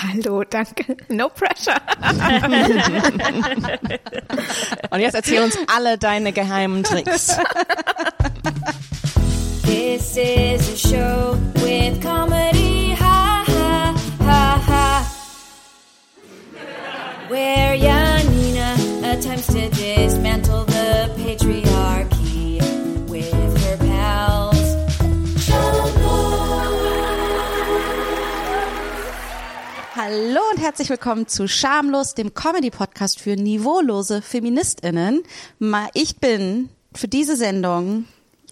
Hallo, danke. No pressure. Und jetzt erzähl uns alle deine geheimen Tricks. This is a show with comedy, ha ha ha ha. Where Janina attempts to herzlich willkommen zu Schamlos, dem Comedy-Podcast für niveaulose FeministInnen. Ich bin für diese Sendung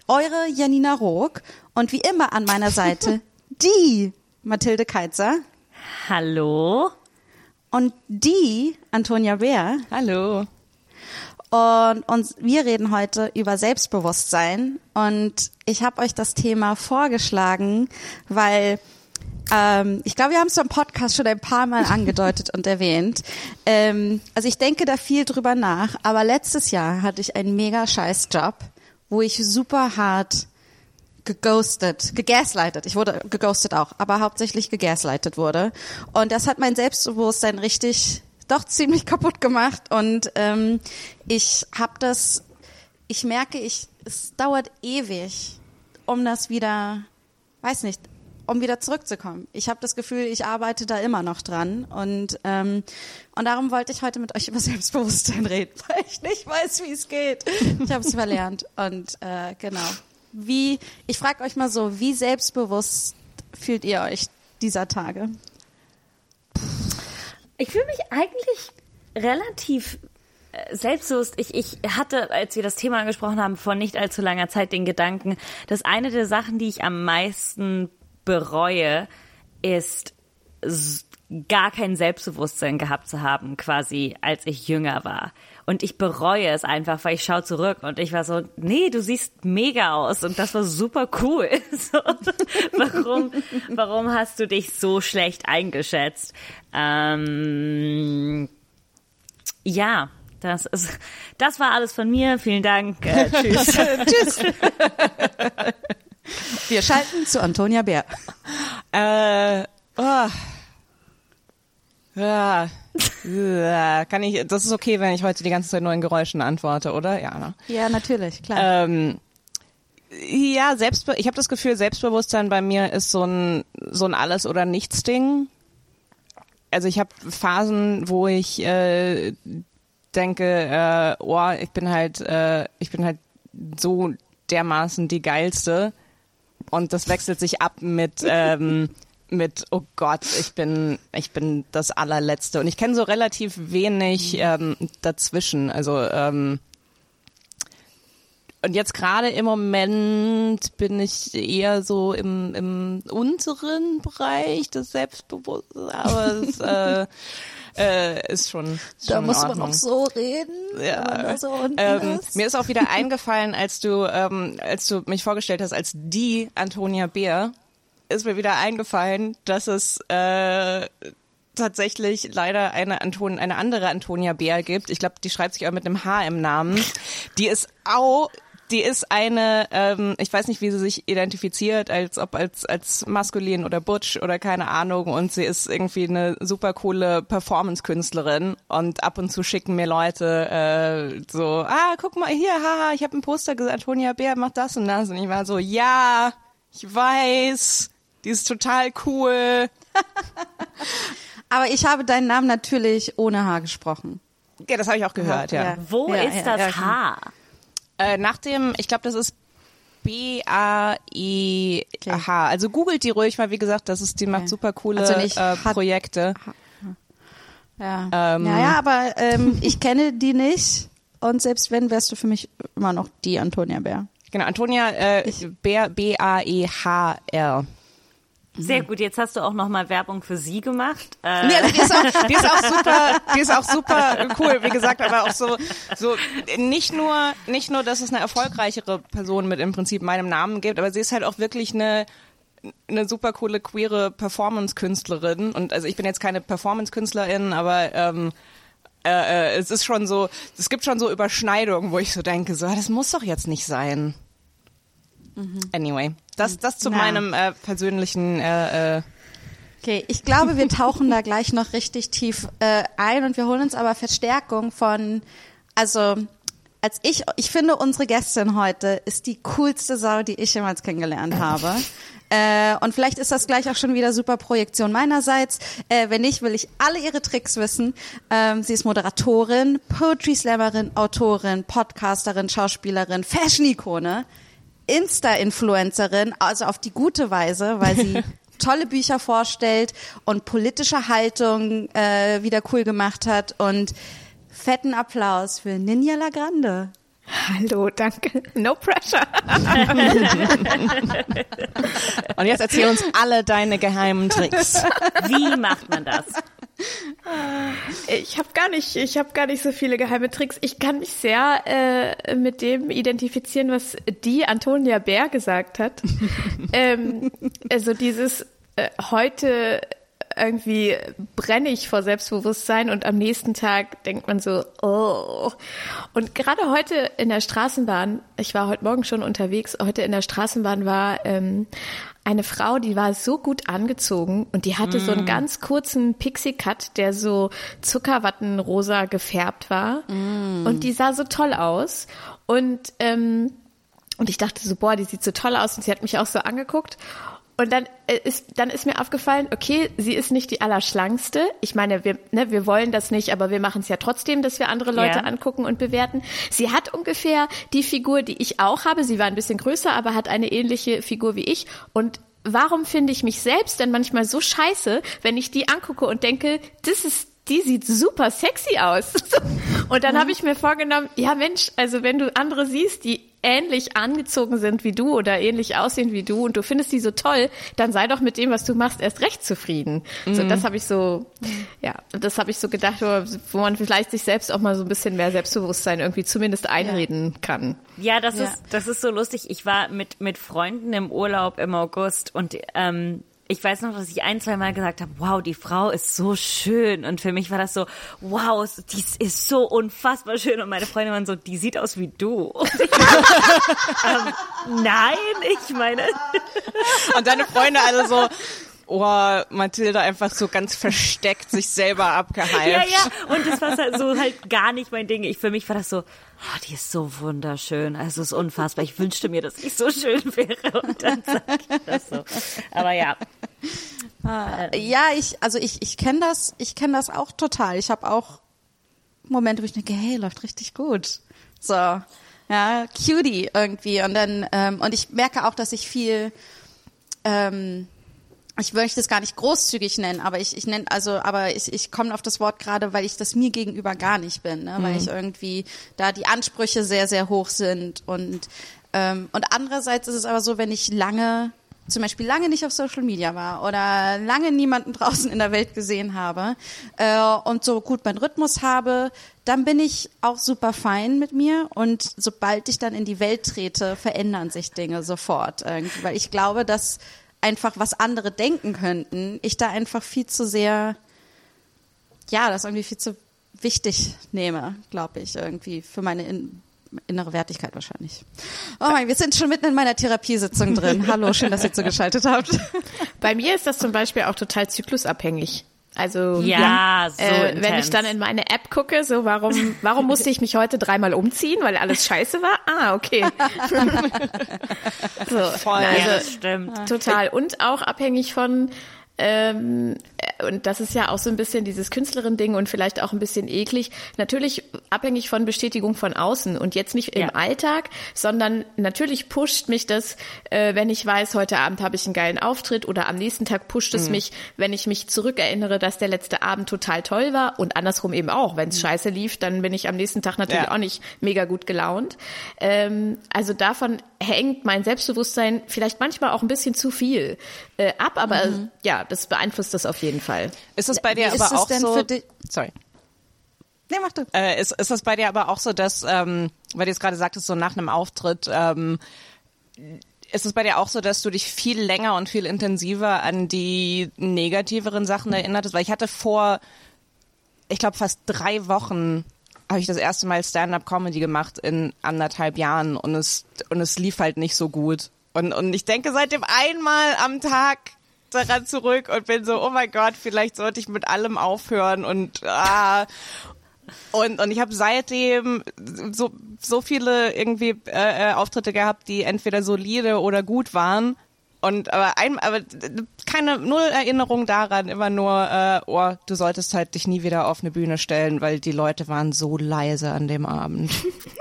eure Janina Rook und wie immer an meiner Seite die Mathilde Keitzer Hallo? und die Antonia Bär. Hallo. Und, und wir reden heute über Selbstbewusstsein. Und ich habe euch das Thema vorgeschlagen, weil ähm, ich glaube, wir haben es im Podcast schon ein paar Mal angedeutet und erwähnt. Ähm, also ich denke da viel drüber nach. Aber letztes Jahr hatte ich einen mega scheiß Job, wo ich super hart geghostet, gegaslightet. Ich wurde geghostet auch, aber hauptsächlich gegaslightet wurde. Und das hat mein Selbstbewusstsein richtig, doch ziemlich kaputt gemacht. Und ähm, ich habe das, ich merke, ich, es dauert ewig, um das wieder, weiß nicht, um wieder zurückzukommen. Ich habe das Gefühl, ich arbeite da immer noch dran und ähm, und darum wollte ich heute mit euch über Selbstbewusstsein reden, weil ich nicht weiß, wie es geht. Ich habe es verlernt und äh, genau. Wie ich frage euch mal so, wie selbstbewusst fühlt ihr euch dieser Tage? Ich fühle mich eigentlich relativ äh, selbstbewusst. Ich, ich hatte, als wir das Thema angesprochen haben, vor nicht allzu langer Zeit den Gedanken, dass eine der Sachen, die ich am meisten bereue, ist gar kein Selbstbewusstsein gehabt zu haben, quasi als ich jünger war. Und ich bereue es einfach, weil ich schaue zurück und ich war so, nee, du siehst mega aus und das war super cool. So, warum, warum hast du dich so schlecht eingeschätzt? Ähm, ja, das ist, das war alles von mir. Vielen Dank. Äh, tschüss. Tschüss. Wir schalten zu Antonia Bär. Äh, oh. Ja. Kann ich, das ist okay, wenn ich heute die ganze Zeit nur in Geräuschen antworte, oder? Ja, ne? Ja, natürlich, klar. Ähm, ja, Selbstbe ich habe das Gefühl, Selbstbewusstsein bei mir ist so ein so ein alles oder nichts Ding. Also ich habe Phasen, wo ich äh, denke, äh, oh, ich bin halt äh, ich bin halt so dermaßen die geilste und das wechselt sich ab mit ähm, mit oh Gott, ich bin ich bin das allerletzte und ich kenne so relativ wenig ähm, dazwischen. Also ähm, und jetzt gerade im Moment bin ich eher so im, im unteren Bereich des Selbstbewusstseins, aber es äh, äh, ist schon, ist schon in Ordnung. so reden. Ja. ähm, mir ist auch wieder eingefallen, als du, ähm, als du mich vorgestellt hast als die Antonia Bär, ist mir wieder eingefallen, dass es äh, tatsächlich leider eine Anton eine andere Antonia Bär gibt. Ich glaube, die schreibt sich auch mit einem H im Namen. Die ist auch die ist eine, ähm, ich weiß nicht, wie sie sich identifiziert, als ob als als maskulin oder butch oder keine Ahnung. Und sie ist irgendwie eine super coole Performance-Künstlerin. Und ab und zu schicken mir Leute äh, so, ah, guck mal hier, haha, ich habe ein Poster gesehen, Antonia Bär macht das und das. Und ich war so, ja, ich weiß, die ist total cool. Aber ich habe deinen Namen natürlich ohne H gesprochen. Ja, das habe ich auch gehört, ja. Ja. Wo Ja, ist ja, das. Haar? Äh, nach dem, ich glaube, das ist B-A-E-H. Also googelt die ruhig mal, wie gesagt, das ist, die macht Okay. super coole Also nicht äh, hat- Projekte. Ja. Ähm. ja, ja, aber ähm, ich kenne die nicht. Und selbst wenn, wärst du für mich immer noch die Antonia Bär. Genau, Antonia äh, Bär, B-A-E-H-R. Sehr gut, jetzt hast du auch noch mal Werbung für sie gemacht. Äh, Nee, also die ist, auch, die ist auch super, die ist auch super cool, wie gesagt, aber auch so, so nicht nur, nicht nur, dass es eine erfolgreichere Person mit im Prinzip meinem Namen gibt, aber sie ist halt auch wirklich eine eine super coole queere Performance-Künstlerin und also ich bin jetzt keine Performance-Künstlerin, aber ähm, äh, äh, es ist schon so, es gibt schon so Überschneidungen, wo ich so denke, so, das muss doch jetzt nicht sein. Anyway, das, das zu Na. meinem äh, persönlichen äh, äh, Okay, ich glaube, wir tauchen da gleich noch richtig tief äh, ein und wir holen uns aber Verstärkung von, also als ich, ich finde unsere Gästin heute ist die coolste Sau, die ich jemals kennengelernt habe. Äh, und vielleicht ist das gleich auch schon wieder super Projektion meinerseits. Äh, wenn nicht, will ich alle ihre Tricks wissen. Ähm, sie ist Moderatorin, Poetry Slammerin, Autorin, Podcasterin, Schauspielerin, Fashion-Ikone, Insta-Influencerin, also auf die gute Weise, weil sie tolle Bücher vorstellt und politische Haltung äh, wieder cool gemacht hat. Und fetten Applaus für Ninja Lagrande. Hallo, danke. No pressure. Und jetzt erzähl uns alle deine geheimen Tricks. Wie macht man das? Ich habe gar nicht, ich habe gar nicht so viele geheime Tricks. Ich kann mich sehr äh, mit dem identifizieren, was die Antonia Bär gesagt hat. ähm, also dieses äh, heute irgendwie brenne ich vor Selbstbewusstsein und am nächsten Tag denkt man so, oh. Und gerade heute in der Straßenbahn, ich war heute Morgen schon unterwegs, heute in der Straßenbahn war ähm, eine Frau, die war so gut angezogen und die hatte mm. so einen ganz kurzen Pixie-Cut, der so Zuckerwattenrosa gefärbt war. Mm. Und die sah so toll aus. Und, ähm, und ich dachte so, boah, die sieht so toll aus. Und sie hat mich auch so angeguckt. Und dann äh, ist, dann ist mir aufgefallen, okay, sie ist nicht die Allerschlankste. Ich meine, wir, ne, wir wollen das nicht, aber wir machen es ja trotzdem, dass wir andere Leute yeah. angucken und bewerten. Sie hat ungefähr die Figur, die ich auch habe. Sie war ein bisschen größer, aber hat eine ähnliche Figur wie ich. Und warum finde ich mich selbst denn manchmal so scheiße, wenn ich die angucke und denke, das ist die sieht super sexy aus. Und dann habe ich mir vorgenommen, ja Mensch, also wenn du andere siehst, die ähnlich angezogen sind wie du oder ähnlich aussehen wie du und du findest die so toll, dann sei doch mit dem, was du machst, erst recht zufrieden. Mhm. So, das habe ich so, ja, das habe ich so gedacht, wo man vielleicht sich selbst auch mal so ein bisschen mehr Selbstbewusstsein irgendwie zumindest einreden ja. kann. Ja, das ja. ist, das ist so lustig. Ich war mit, mit Freunden im Urlaub im August und ähm, ich weiß noch, dass ich ein, zwei Mal gesagt habe, wow, die Frau ist so schön. Und für mich war das so, wow, die ist so unfassbar schön. Und meine Freunde waren so, die sieht aus wie du. ähm, nein, ich meine. Und deine Freunde alle so, oh, Mathilda einfach so ganz versteckt sich selber abgehypt. Ja, ja, und das war halt so halt gar nicht mein Ding. Ich, für mich war das so, oh, die ist so wunderschön. Also es ist unfassbar. Ich wünschte mir, dass ich so schön wäre und dann sag ich das so. Aber ja. Äh, ja, ich, also ich, ich kenne das, ich kenne das auch total. Ich habe auch Momente, wo ich denke, hey, läuft richtig gut. So, ja, Cutie irgendwie. Und dann, ähm, und ich merke auch, dass ich viel ähm, ich möchte es gar nicht großzügig nennen, aber ich, ich nenne, also, aber ich, ich komme auf das Wort gerade, weil ich das mir gegenüber gar nicht bin, ne? weil mhm. ich irgendwie da die Ansprüche sehr, sehr hoch sind und ähm, und andererseits ist es aber so, wenn ich lange zum Beispiel lange nicht auf Social Media war oder lange niemanden draußen in der Welt gesehen habe äh, und so gut meinen Rhythmus habe, dann bin ich auch super fein mit mir und sobald ich dann in die Welt trete, verändern sich Dinge sofort irgendwie, weil ich glaube, dass einfach, was andere denken könnten, ich da einfach viel zu sehr, ja, das irgendwie viel zu wichtig nehme, glaube ich, irgendwie für meine in, innere Wertigkeit wahrscheinlich. Oh mein, wir sind schon mitten in meiner Therapiesitzung drin. Hallo, schön, dass ihr zugeschaltet habt. Bei mir ist das zum Beispiel auch total zyklusabhängig. Also ja, so äh, wenn ich dann in meine App gucke, so warum warum musste ich mich heute dreimal umziehen, weil alles scheiße war? Ah, okay. so, Voll, also, ja, das stimmt. Total und auch abhängig von ähm, und das ist ja auch so ein bisschen dieses Künstlerin-Ding und vielleicht auch ein bisschen eklig. Natürlich abhängig von Bestätigung von außen und jetzt nicht im ja. Alltag, sondern natürlich pusht mich das, äh, wenn ich weiß, heute Abend habe ich einen geilen Auftritt oder am nächsten Tag pusht es mhm. mich, wenn ich mich zurückerinnere, dass der letzte Abend total toll war und andersrum eben auch. Wenn es mhm. scheiße lief, dann bin ich am nächsten Tag natürlich ja. auch nicht mega gut gelaunt. Ähm, also davon hängt mein Selbstbewusstsein vielleicht manchmal auch ein bisschen zu viel äh, ab, aber mhm. ja, das beeinflusst das auf jeden Fall. Ist es bei dir Wie aber auch so? Sorry. Nee, mach du. Äh, ist, ist das bei dir aber auch so, dass, ähm, weil du jetzt gerade sagtest, so nach einem Auftritt, ähm, ist es bei dir auch so, dass du dich viel länger und viel intensiver an die negativeren Sachen erinnertest? Weil ich hatte vor, ich glaube, fast drei Wochen habe ich das erste Mal Stand-up-Comedy gemacht in anderthalb Jahren und es und es lief halt nicht so gut. Und, und ich denke seitdem einmal am Tag daran zurück und bin so, oh mein Gott, vielleicht sollte ich mit allem aufhören und ah, und, und ich habe seitdem so, so viele irgendwie äh, äh, Auftritte gehabt, die entweder solide oder gut waren. Und aber ein, aber keine null Erinnerung daran, immer nur, äh, oh, du solltest halt dich nie wieder auf eine Bühne stellen, weil die Leute waren so leise an dem Abend.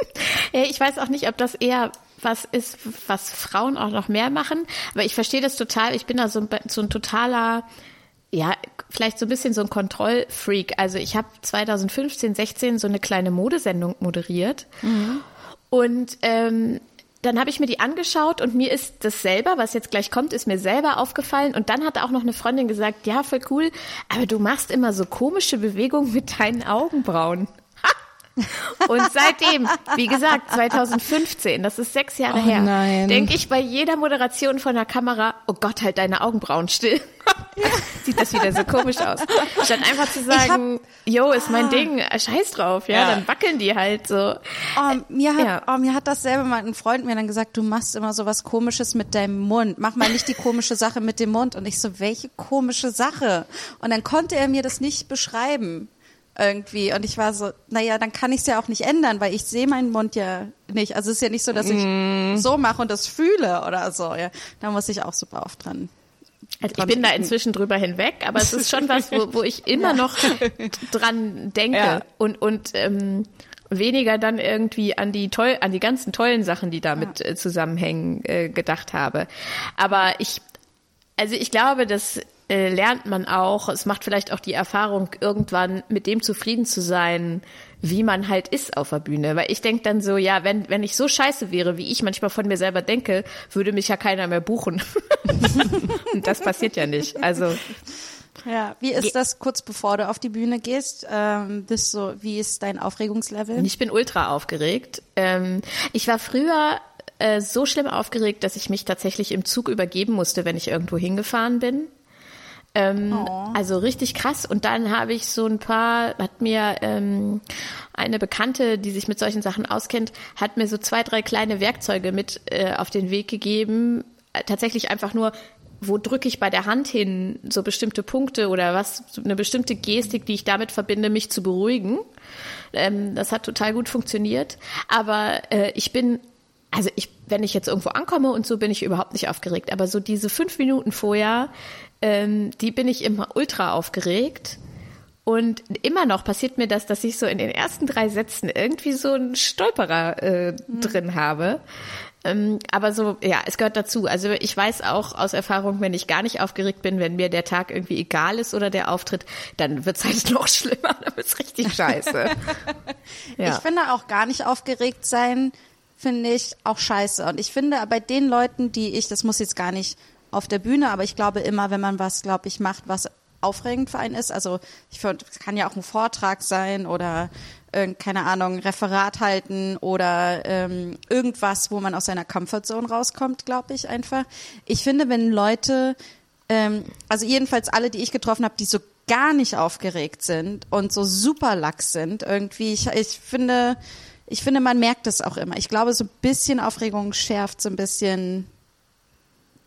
ja, ich weiß auch nicht, ob das eher was ist, was Frauen auch noch mehr machen, aber ich verstehe das total. Ich bin da so ein, so ein totaler ja, vielleicht so ein bisschen so ein Kontrollfreak. Also ich habe 2015, 16 so eine kleine Modesendung moderiert. Mhm. Und ähm, dann habe ich mir die angeschaut und mir ist das selber, was jetzt gleich kommt, ist mir selber aufgefallen. Und dann hat auch noch eine Freundin gesagt, ja, voll cool, aber du machst immer so komische Bewegungen mit deinen Augenbrauen. Und seitdem, wie gesagt, 2015, das ist sechs Jahre oh her, denke ich bei jeder Moderation von der Kamera, oh Gott, halt deine Augenbrauen still. Sieht das wieder so komisch aus. Statt einfach zu sagen, yo, ist mein ah. Ding, äh, scheiß drauf, ja, ja, dann wackeln die halt so. Oh, mir hat, ja. oh, mir hat dasselbe mal ein Freund mir dann gesagt, du machst immer so was komisches mit deinem Mund. Mach mal nicht die komische Sache mit dem Mund. Und ich so, welche komische Sache? Und dann konnte er mir das nicht beschreiben irgendwie. Und ich war so, naja, dann kann ich es ja auch nicht ändern, weil ich sehe meinen Mund ja nicht. Also es ist ja nicht so, dass ich mm. so mache und das fühle oder so. Ja, da muss ich auch super oft dran. Also ich bin da inzwischen drüber hinweg, aber es ist schon was, wo, wo ich immer ja. noch dran denke ja. und und ähm, weniger dann irgendwie an die toll, an die ganzen tollen Sachen, die damit ja. Äh, zusammenhängen, äh, gedacht habe. Aber ich, also ich glaube, dass äh, lernt man auch, es macht vielleicht auch die Erfahrung, irgendwann mit dem zufrieden zu sein, wie man halt ist auf der Bühne. Weil ich denke dann so, ja, wenn, wenn ich so scheiße wäre, wie ich manchmal von mir selber denke, würde mich ja keiner mehr buchen. Und das passiert ja nicht. Also. Ja, wie ist das kurz bevor du auf die Bühne gehst? Ähm, bist so, wie ist dein Aufregungslevel? Ich bin ultra aufgeregt. Ähm, ich war früher äh, so schlimm aufgeregt, dass ich mich tatsächlich im Zug übergeben musste, wenn ich irgendwo hingefahren bin. Ähm, oh. Also richtig krass. Und dann habe ich so ein paar, hat mir ähm, eine Bekannte, die sich mit solchen Sachen auskennt, hat mir so zwei, drei kleine Werkzeuge mit äh, auf den Weg gegeben. Äh, tatsächlich einfach nur, wo drücke ich bei der Hand hin, so bestimmte Punkte oder was, so eine bestimmte Gestik, die ich damit verbinde, mich zu beruhigen. Ähm, das hat total gut funktioniert. Aber äh, ich bin also ich, wenn ich jetzt irgendwo ankomme und so bin ich überhaupt nicht aufgeregt. Aber so diese fünf Minuten vorher ähm, die bin ich immer ultra aufgeregt. Und immer noch passiert mir das, dass ich so in den ersten drei Sätzen irgendwie so einen Stolperer äh, mhm. drin habe. Ähm, aber so, ja, es gehört dazu. Also ich weiß auch aus Erfahrung, wenn ich gar nicht aufgeregt bin, wenn mir der Tag irgendwie egal ist oder der Auftritt, dann wird's halt noch schlimmer, dann wird's richtig scheiße. ja. Ich finde auch gar nicht aufgeregt sein, finde ich auch scheiße. Und ich finde bei den Leuten, die ich, das muss jetzt gar nicht auf der Bühne, aber ich glaube immer, wenn man was, glaube ich, macht, was aufregend für einen ist, also ich finde, es kann ja auch ein Vortrag sein oder äh, keine Ahnung, Referat halten oder ähm, irgendwas, wo man aus seiner Comfortzone rauskommt, glaube ich einfach. Ich finde, wenn Leute, ähm, also jedenfalls alle, die ich getroffen habe, die so gar nicht aufgeregt sind und so super lax sind, irgendwie, ich, ich finde, ich finde, man merkt es auch immer. Ich glaube, so ein bisschen Aufregung schärft so ein bisschen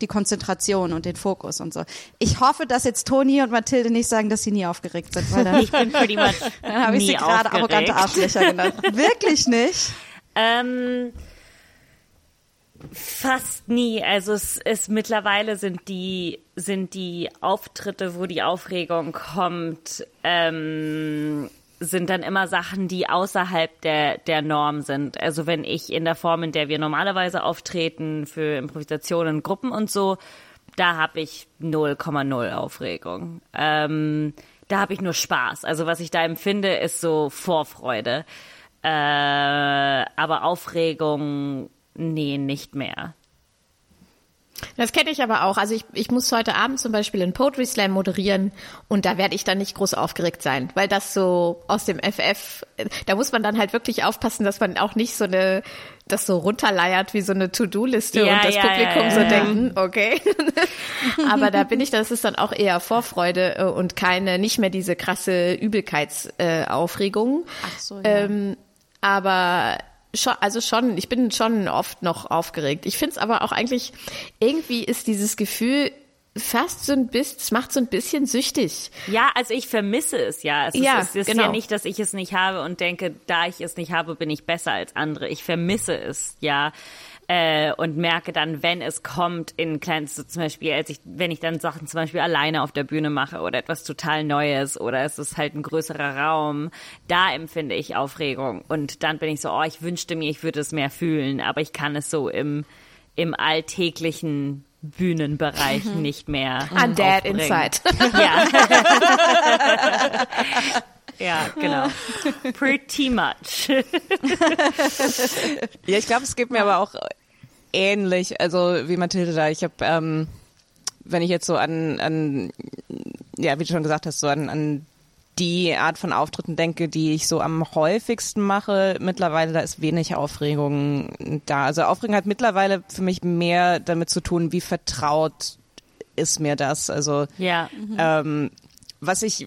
die Konzentration und den Fokus und so. Ich hoffe, dass jetzt Toni und Mathilde nicht sagen, dass sie nie aufgeregt sind, weil dann, ich bin pretty much dann habe ich sie gerade arrogante Arschlöcher genannt. Wirklich nicht? Ähm, fast nie. Also es ist mittlerweile sind die sind die Auftritte, wo die Aufregung kommt, ähm, sind dann immer Sachen, die außerhalb der, der Norm sind. Also wenn ich in der Form, in der wir normalerweise auftreten, für Improvisationen, Gruppen und so, da habe ich 0,0 Aufregung. Ähm, da habe ich nur Spaß. Also was ich da empfinde, ist so Vorfreude. Äh, aber Aufregung, nee, nicht mehr. Das kenne ich aber auch. Also ich, ich muss heute Abend zum Beispiel einen Poetry Slam moderieren und da werde ich dann nicht groß aufgeregt sein, weil das so aus dem FF, da muss man dann halt wirklich aufpassen, dass man auch nicht so eine, das so runterleiert wie so eine To-Do-Liste ja, und das ja, Publikum ja, so denken, okay. aber da bin ich, das ist dann auch eher Vorfreude äh, und keine, nicht mehr diese krasse Übelkeitsaufregung. Äh, Ach so, ja. Ähm, aber Schon, also schon, ich bin schon oft noch aufgeregt. Ich finde es aber auch eigentlich, irgendwie ist dieses Gefühl, fast so ein bisschen, es macht so ein bisschen süchtig. Ja, also ich vermisse es ja. Es Ja, ist, es ist genau. ja nicht, dass ich es nicht habe und denke, da ich es nicht habe, bin ich besser als andere. Ich vermisse es, ja. Äh, und merke dann, wenn es kommt in kleinen, so zum Beispiel, als ich, wenn ich dann Sachen zum Beispiel alleine auf der Bühne mache oder etwas total Neues oder es ist halt ein größerer Raum, da empfinde ich Aufregung. Und dann bin ich so, oh, ich wünschte mir, ich würde es mehr fühlen, aber ich kann es so im, im alltäglichen Bühnenbereich nicht mehr. Undead aufbringen. inside. Ja. ja, genau. Pretty much. Ja, ich glaube, es geht mir aber auch ähnlich, also wie Mathilde da. Ich habe, ähm, wenn ich jetzt so an, an, ja, wie du schon gesagt hast, so an, an die Art von Auftritten denke, die ich so am häufigsten mache, mittlerweile, da ist wenig Aufregung da. Also Aufregung hat mittlerweile für mich mehr damit zu tun, wie vertraut ist mir das. Also Ja. ähm, was ich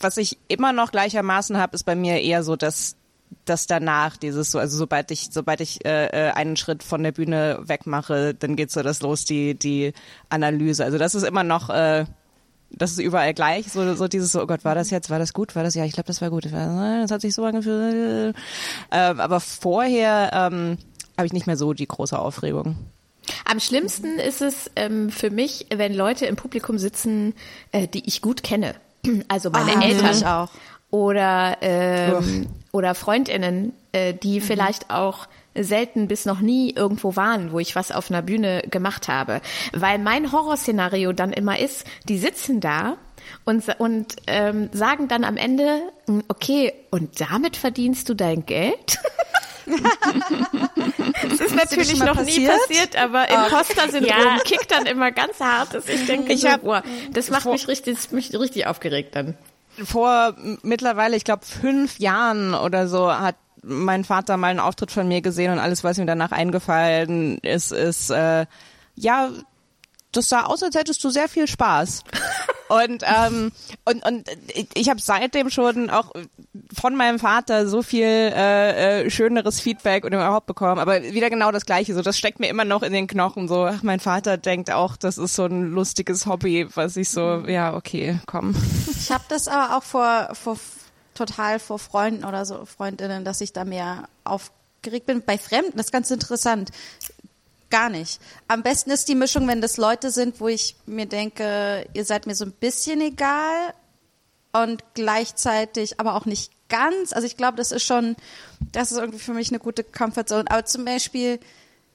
was ich immer noch gleichermaßen habe, ist bei mir eher so, dass das danach dieses so, also sobald ich sobald ich äh, äh, einen Schritt von der Bühne wegmache, dann geht so das los die die Analyse. Also das ist immer noch äh, das ist überall gleich, so, so dieses so, oh Gott, war das jetzt, war das gut, war das, ja, ich glaube, das war gut, das, war, das hat sich so angefühlt. Ähm, aber vorher ähm, habe ich nicht mehr so die große Aufregung. Am schlimmsten ist es ähm, für mich, wenn Leute im Publikum sitzen, äh, die ich gut kenne. Also meine Ah, Eltern ich auch. Oder ähm, oder Freundinnen, äh, die vielleicht auch selten bis noch nie irgendwo waren, wo ich was auf einer Bühne gemacht habe. Weil mein Horrorszenario dann immer ist, die sitzen da und, und ähm, sagen dann am Ende, "Mm, okay, und damit verdienst du dein Geld? Das ist natürlich noch nie passiert? passiert, aber Imposter-Syndrom Ja. kickt dann immer ganz hart. dass Ich denke, Ich so, hab- boah, das macht mich richtig, das mich richtig aufgeregt dann. Vor mittlerweile, ich glaube, fünf Jahren oder so hat mein Vater mal einen Auftritt von mir gesehen und alles, was ihm danach eingefallen ist, ist, äh, ja, das sah aus, als hättest du sehr viel Spaß. Und, ähm, und, und ich- habe seitdem schon auch von meinem Vater so viel äh, äh, schöneres Feedback und überhaupt bekommen, aber wieder genau das Gleiche. So, das steckt mir immer noch in den Knochen. So, ach, mein Vater denkt auch, das ist so ein lustiges Hobby, was ich so, ja, okay, komm. Ich habe das aber auch vor, vor total vor Freunden oder so Freundinnen, dass ich da mehr aufgeregt bin. Bei Fremden, das ist ganz interessant. Gar nicht. Am besten ist die Mischung, wenn das Leute sind, wo ich mir denke, ihr seid mir so ein bisschen egal und gleichzeitig aber auch nicht ganz. Also ich glaube, das ist schon, das ist irgendwie für mich eine gute Comfortzone. Aber zum Beispiel,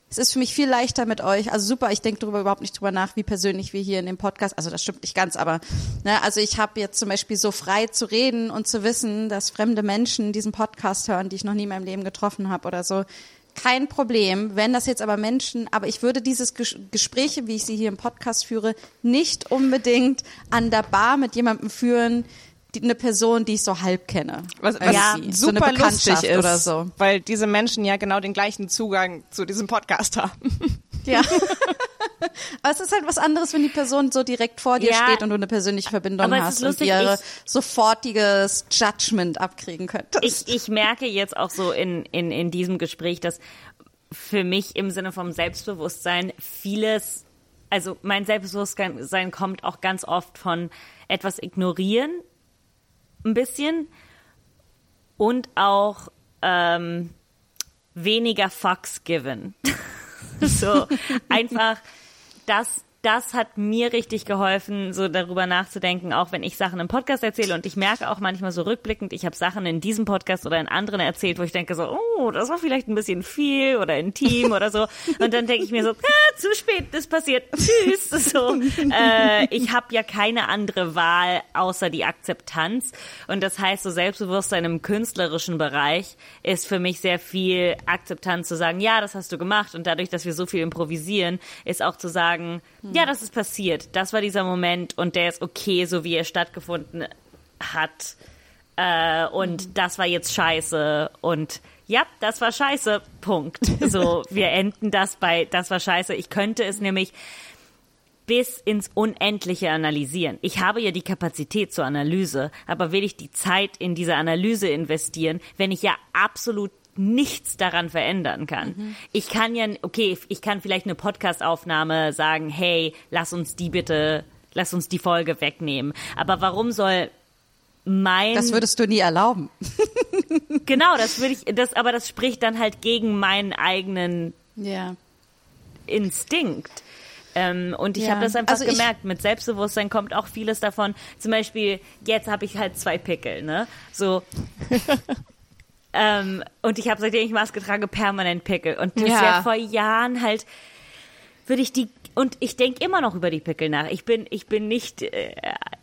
es ist für mich viel leichter mit euch. Also super, ich denke darüber überhaupt nicht drüber nach, wie persönlich wir hier in dem Podcast. Also das stimmt nicht ganz, aber ne, also ich habe jetzt zum Beispiel so frei zu reden und zu wissen, dass fremde Menschen diesen Podcast hören, die ich noch nie in meinem Leben getroffen habe oder so. Kein Problem, wenn das jetzt aber Menschen, aber ich würde dieses Ges Gespräche, wie ich sie hier im Podcast führe, nicht unbedingt an der Bar mit jemandem führen, die, eine Person, die ich so halb kenne. Was, was Ja. so eine super lustig Bekanntschaft ist, oder so. weil diese Menschen ja genau den gleichen Zugang zu diesem Podcast haben. Ja. Aber es ist halt was anderes, wenn die Person so direkt vor dir Ja. steht und du eine persönliche Verbindung hast ist und lustig, ihr sofortiges Judgment abkriegen könntest. Ich, ich merke jetzt auch so in, in, in diesem Gespräch, dass für mich im Sinne vom Selbstbewusstsein vieles, also mein Selbstbewusstsein kommt auch ganz oft von etwas ignorieren, ein bisschen und auch ähm, weniger Fucks given. so einfach das das hat mir richtig geholfen, so darüber nachzudenken, auch wenn ich Sachen im Podcast erzähle. Und ich merke auch manchmal so rückblickend, ich habe Sachen in diesem Podcast oder in anderen erzählt, wo ich denke so, oh, das war vielleicht ein bisschen viel oder intim oder so. Und dann denke ich mir so, ah, zu spät, das passiert, tschüss, so. Äh, ich habe ja keine andere Wahl außer die Akzeptanz. Und das heißt, so Selbstbewusstsein im künstlerischen Bereich ist für mich sehr viel Akzeptanz zu sagen, ja, das hast du gemacht. Und dadurch, dass wir so viel improvisieren, ist auch zu sagen, ja, das ist passiert, das war dieser Moment und der ist okay, so wie er stattgefunden hat äh, und das war jetzt scheiße und ja, das war scheiße, Punkt. So, wir enden das bei, das war scheiße. Ich könnte es nämlich bis ins Unendliche analysieren. Ich habe ja die Kapazität zur Analyse, aber will ich die Zeit in diese Analyse investieren, wenn ich ja absolut nichts daran verändern kann. Ich kann ja, okay, ich kann vielleicht eine Podcastaufnahme sagen, hey, lass uns die bitte, lass uns die Folge wegnehmen. Aber warum soll mein Das würdest du nie erlauben. genau, das würde ich, das, aber das spricht dann halt gegen meinen eigenen Ja. Instinkt. Ähm, und ich Ja. habe das einfach Also gemerkt. Mit Selbstbewusstsein kommt auch vieles davon. Zum Beispiel, jetzt habe ich halt zwei Pickel, ne? So. ähm, und ich habe, seitdem ich Maske trage, permanent Pickel. Und das Ja. wäre vor Jahren halt, würde ich die, und ich denke immer noch über die Pickel nach. Ich bin, ich bin nicht, äh,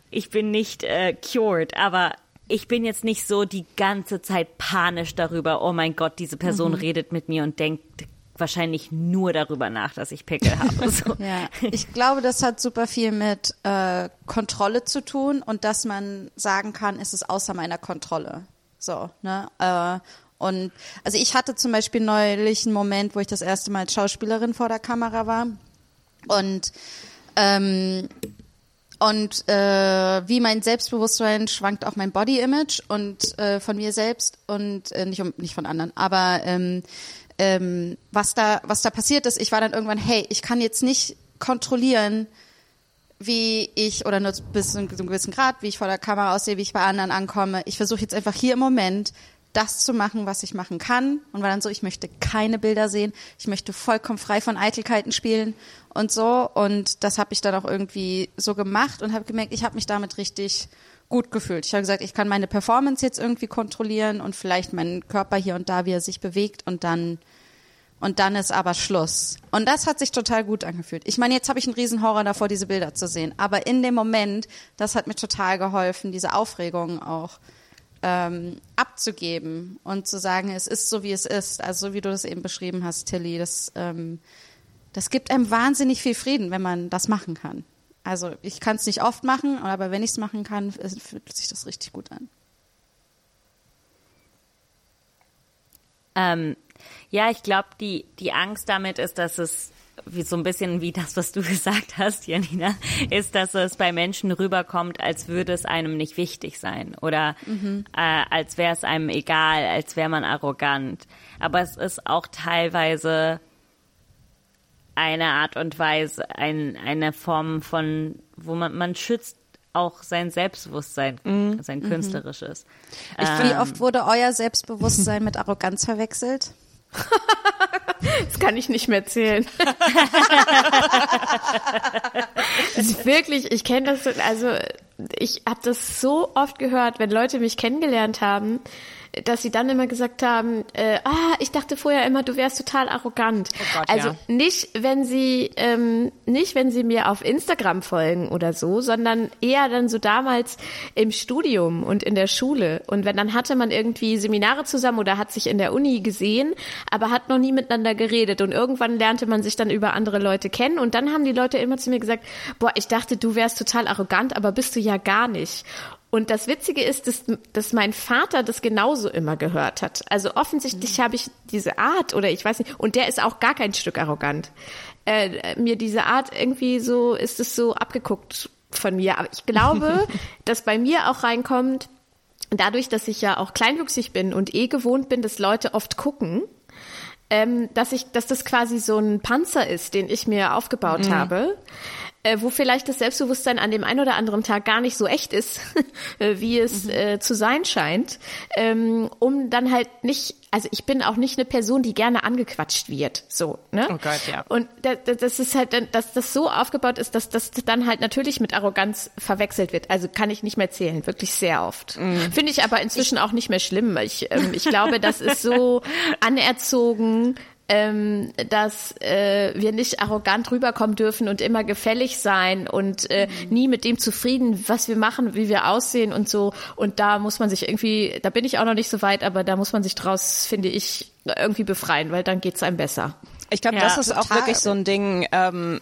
ich bin nicht äh, cured, aber ich bin jetzt nicht so die ganze Zeit panisch darüber, oh mein Gott, diese Person redet mit mir und denkt wahrscheinlich nur darüber nach, dass ich Pickel habe. So. Ja, ich glaube, das hat super viel mit äh, Kontrolle zu tun und dass man sagen kann, es ist außer meiner Kontrolle. So, ne? Äh, und also ich hatte zum Beispiel neulich einen Moment, wo ich das erste Mal als Schauspielerin vor der Kamera war und ähm, und äh, wie mein Selbstbewusstsein schwankt auch mein Body-Image und äh, von mir selbst und äh, nicht um, nicht von anderen, aber ähm, ähm, was da was da passiert ist, ich war dann irgendwann, hey, ich kann jetzt nicht kontrollieren, wie ich oder nur bis zu einem gewissen Grad, wie ich vor der Kamera aussehe, wie ich bei anderen ankomme. Ich versuche jetzt einfach hier im Moment das zu machen, was ich machen kann und war dann so, ich möchte keine Bilder sehen, ich möchte vollkommen frei von Eitelkeiten spielen und so und das habe ich dann auch irgendwie so gemacht und habe gemerkt, ich habe mich damit richtig gut gefühlt. Ich habe gesagt, ich kann meine Performance jetzt irgendwie kontrollieren und vielleicht meinen Körper hier und da, wie er sich bewegt und dann und dann ist aber Schluss. Und das hat sich total gut angefühlt. Ich meine, jetzt habe ich einen riesen Horror davor, diese Bilder zu sehen. Aber in dem Moment, das hat mir total geholfen, diese Aufregung auch ähm, abzugeben und zu sagen, es ist so, wie es ist. Also so wie du das eben beschrieben hast, Tilly. Das, ähm, das gibt einem wahnsinnig viel Frieden, wenn man das machen kann. Also ich kann es nicht oft machen, aber wenn ich es machen kann, es- fühlt sich das richtig gut an. Ähm, ja, ich glaube, die, die Angst damit ist, dass es wie so ein bisschen wie das, was du gesagt hast, Janina, ist, dass es bei Menschen rüberkommt, als würde es einem nicht wichtig sein oder äh, als wäre es einem egal, als wäre man arrogant. Aber es ist auch teilweise eine Art und Weise, ein, eine Form von, wo man, man schützt auch sein Selbstbewusstsein, sein künstlerisches. Wie oft wurde euer Selbstbewusstsein mit Arroganz verwechselt? Das kann ich nicht mehr zählen. wirklich, ich kenne das, also ich habe das so oft gehört, wenn Leute mich kennengelernt haben, dass sie dann immer gesagt haben, äh, ah, ich dachte vorher immer, du wärst total arrogant. Gott, also ja. nicht, wenn sie ähm, nicht, wenn sie mir auf Instagram folgen oder so, sondern eher dann so damals im Studium und in der Schule. Und wenn dann hatte man irgendwie Seminare zusammen oder hat sich in der Uni gesehen, aber hat noch nie miteinander geredet. Und irgendwann lernte man sich dann über andere Leute kennen. Und dann haben die Leute immer zu mir gesagt, boah, ich dachte, du wärst total arrogant, aber bist du ja gar nicht. Und das Witzige ist, dass, dass mein Vater das genauso immer gehört hat. Also offensichtlich habe ich diese Art oder ich weiß nicht, und der ist auch gar kein Stück arrogant. Äh, mir diese Art irgendwie so, ist es so abgeguckt von mir. Aber ich glaube, dass bei mir auch reinkommt, dadurch, dass ich ja auch kleinwüchsig bin und eh gewohnt bin, dass Leute oft gucken, ähm, dass ich, dass das quasi so ein Panzer ist, den ich mir aufgebaut habe, äh, wo vielleicht das Selbstbewusstsein an dem einen oder anderen Tag gar nicht so echt ist, äh, wie es äh, zu sein scheint, ähm, um dann halt nicht, also ich bin auch nicht eine Person, die gerne angequatscht wird, so, ne? Oh Gott, ja. Und da, da, das ist halt, dass das so aufgebaut ist, dass das dann halt natürlich mit Arroganz verwechselt wird. Also kann ich nicht mehr zählen, wirklich sehr oft. Finde ich aber inzwischen auch nicht mehr schlimm. Ich, ähm, ich glaube, das ist so anerzogen, ähm, dass äh, wir nicht arrogant rüberkommen dürfen und immer gefällig sein und äh, nie mit dem zufrieden, was wir machen, wie wir aussehen und so. Und da muss man sich irgendwie, da bin ich auch noch nicht so weit, aber da muss man sich draus, finde ich, irgendwie befreien, weil dann geht's einem besser. Ich glaube, Ja, das ist auch total. wirklich so ein Ding, ähm,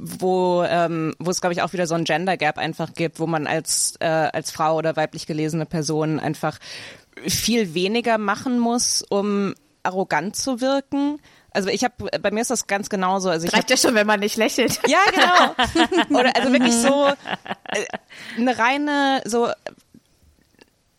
wo, ähm, wo es, glaube ich, auch wieder so ein Gender Gap einfach gibt, wo man als, äh, als Frau oder weiblich gelesene Person einfach viel weniger machen muss, um arrogant zu wirken. Also ich habe, bei mir ist das ganz genauso. Also ich hab, Reicht ja schon, wenn man nicht lächelt. ja, genau. Oder also wirklich so äh, eine reine, so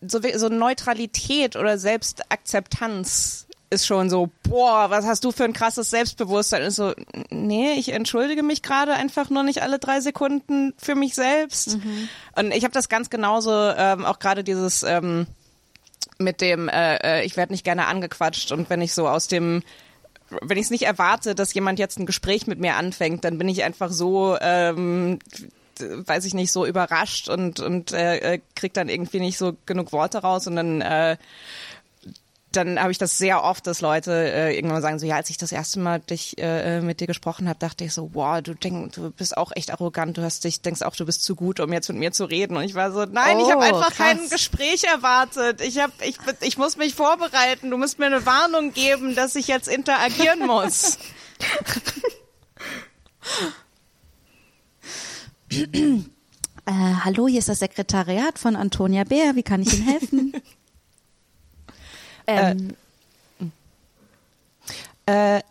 so, so Neutralität oder Selbstakzeptanz ist schon so, boah, was hast du für ein krasses Selbstbewusstsein? Ist so, nee, ich entschuldige mich gerade einfach nur nicht alle drei Sekunden für mich selbst. Mhm. Und ich habe das ganz genauso, ähm, auch gerade dieses ähm, mit dem, äh, äh ich werde nicht gerne angequatscht und wenn ich so aus dem wenn ich es nicht erwarte, dass jemand jetzt ein Gespräch mit mir anfängt, dann bin ich einfach so ähm, weiß ich nicht, so überrascht und, und äh, äh kriegt dann irgendwie nicht so genug Worte raus und dann äh, dann habe ich das sehr oft, dass Leute äh, irgendwann sagen so, ja, als ich das erste Mal dich äh, äh, mit dir gesprochen habe, dachte ich so, wow, du denk, du bist auch echt arrogant, du hast dich denkst auch, du bist zu gut, um jetzt mit mir zu reden und ich war so, nein, oh, ich habe einfach krass. kein Gespräch erwartet. Ich habe ich ich muss mich vorbereiten. Du musst mir eine Warnung geben, dass ich jetzt interagieren muss. äh, hallo, hier ist das Sekretariat von Antonia Bär. Wie kann ich Ihnen helfen? Ähm, äh, äh,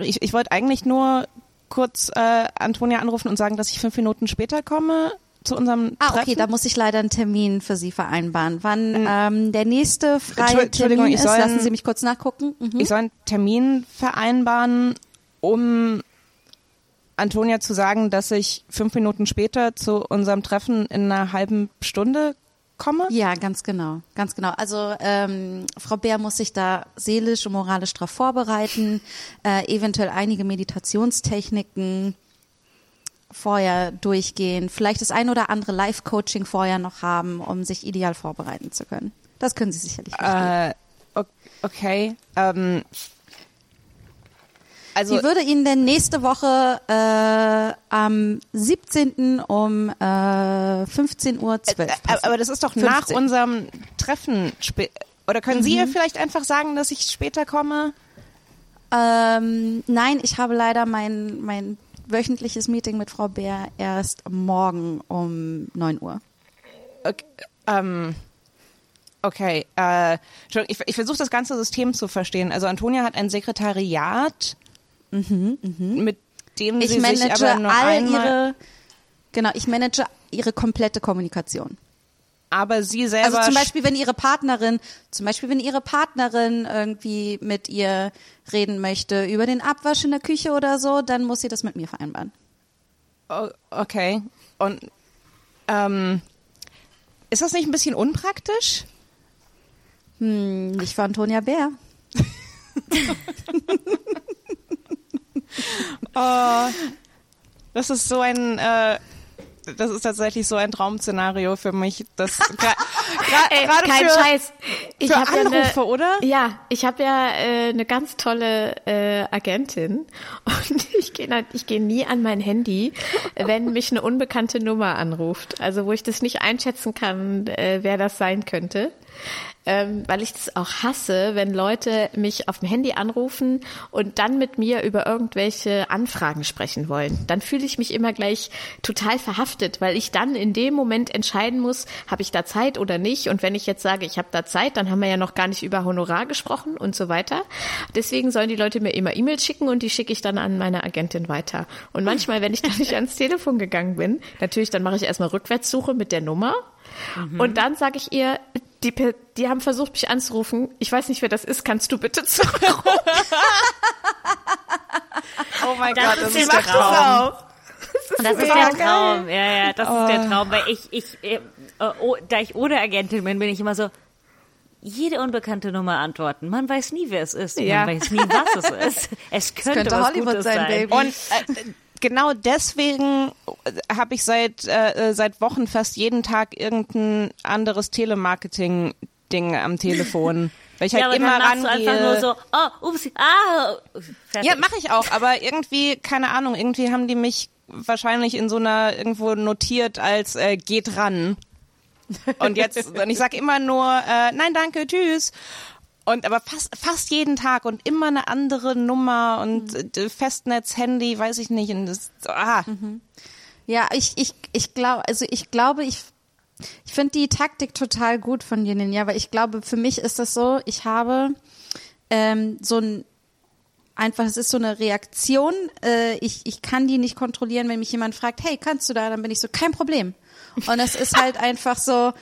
ich, ich wollte eigentlich nur kurz äh, Antonia anrufen und sagen, dass ich fünf Minuten später komme zu unserem Ah, Treffen. okay, da muss ich leider einen Termin für Sie vereinbaren. Wann mhm. ähm, der nächste freie Termin ist, soll, lassen Sie mich kurz nachgucken. Mhm. Ich soll einen Termin vereinbaren, um Antonia zu sagen, dass ich fünf Minuten später zu unserem Treffen in einer halben Stunde komme? Ja, ganz genau, ganz genau. Also ähm, Frau Bär muss sich da seelisch und moralisch darauf vorbereiten, äh, eventuell einige Meditationstechniken vorher durchgehen, vielleicht das ein oder andere Live-Coaching vorher noch haben, um sich ideal vorbereiten zu können. Das können Sie sicherlich. Äh, okay. Ähm, also Wie würde Ihnen denn nächste Woche äh, am 17. um äh, 15.12 Uhr äh, passen? Aber das ist doch 15. nach unserem Treffen. Oder können mhm. Sie ihr vielleicht einfach sagen, dass ich später komme? Ähm, nein, ich habe leider mein, mein wöchentliches Meeting mit Frau Bär erst morgen um 9 Uhr. Okay, ähm, okay. Äh, ich, ich versuche das ganze System zu verstehen. Also Antonia hat ein Sekretariat Mhm, mh. Mit dem ich sie manage sich aber nur all einmal ihre, genau, ich manage ihre komplette Kommunikation. Aber sie selber. Also zum Beispiel, wenn ihre Partnerin, zum Beispiel, wenn ihre Partnerin irgendwie mit ihr reden möchte über den Abwasch in der Küche oder so, dann muss sie das mit mir vereinbaren. Oh, okay. Und ähm, ist das nicht ein bisschen unpraktisch? Hm, nicht für Antonia Bär. oh, das ist so ein, äh, das ist tatsächlich so ein Traum-Szenario für mich. Das gerade kein für, Scheiß. Ich Anrufe, ja eine, oder? Ja, ich habe ja äh, eine ganz tolle äh, Agentin und ich gehe ich geh nie an mein Handy, wenn mich eine unbekannte Nummer anruft. Also wo ich das nicht einschätzen kann, äh, wer das sein könnte ähm, weil ich das auch hasse, wenn Leute mich auf dem Handy anrufen und dann mit mir über irgendwelche Anfragen sprechen wollen. Dann fühle ich mich immer gleich total verhaftet, weil ich dann in dem Moment entscheiden muss, habe ich da Zeit oder nicht. Und wenn ich jetzt sage, ich habe da Zeit, dann haben wir ja noch gar nicht über Honorar gesprochen und so weiter. Deswegen sollen die Leute mir immer E-Mails schicken und die schicke ich dann an meine Agentin weiter. Und manchmal, wenn ich dann nicht ans Telefon gegangen bin, natürlich, dann mache ich erstmal Rückwärtssuche mit der Nummer. Mhm. Und dann sage ich ihr, die, die haben versucht, mich anzurufen. Ich weiß nicht, wer das ist. Kannst du bitte zurückrufen? oh mein das Gott, ist das ist der Traum. Das ist, das ist der Traum. Ja, ja, das oh. ist der Traum. Weil ich, ich, äh, oh, da ich ohne Agentin bin, bin ich immer so, jede unbekannte Nummer antworten. Man weiß nie, wer es ist. Ja. Man weiß nie, was es ist. Es könnte, könnte was Hollywood Gutes sein, sein. Baby. Und äh, genau deswegen habe ich seit äh, seit Wochen fast jeden Tag irgendein anderes Telemarketing-Ding am Telefon. Weil ich halt ja, immer dann rangehe. Du einfach nur so, oh, ups, ah. Fertig. Ja, mache ich auch, aber irgendwie, keine Ahnung, irgendwie haben die mich wahrscheinlich in so einer irgendwo notiert als äh, geht ran. Und jetzt, und ich sag immer nur, äh, nein, danke, tschüss. Und aber fast, fast jeden Tag und immer eine andere Nummer und mhm. Festnetz, Handy, weiß ich nicht. Und das, ah. Mhm. Ja, ich, ich, ich glaube, also ich glaube, ich, ich finde die Taktik total gut von dir, ja, weil ich glaube, für mich ist das so, ich habe ähm, so ein einfach, es ist so eine Reaktion. Äh, ich, ich kann die nicht kontrollieren, wenn mich jemand fragt, hey, kannst du da? Dann bin ich so, kein Problem. Und es ist halt einfach so,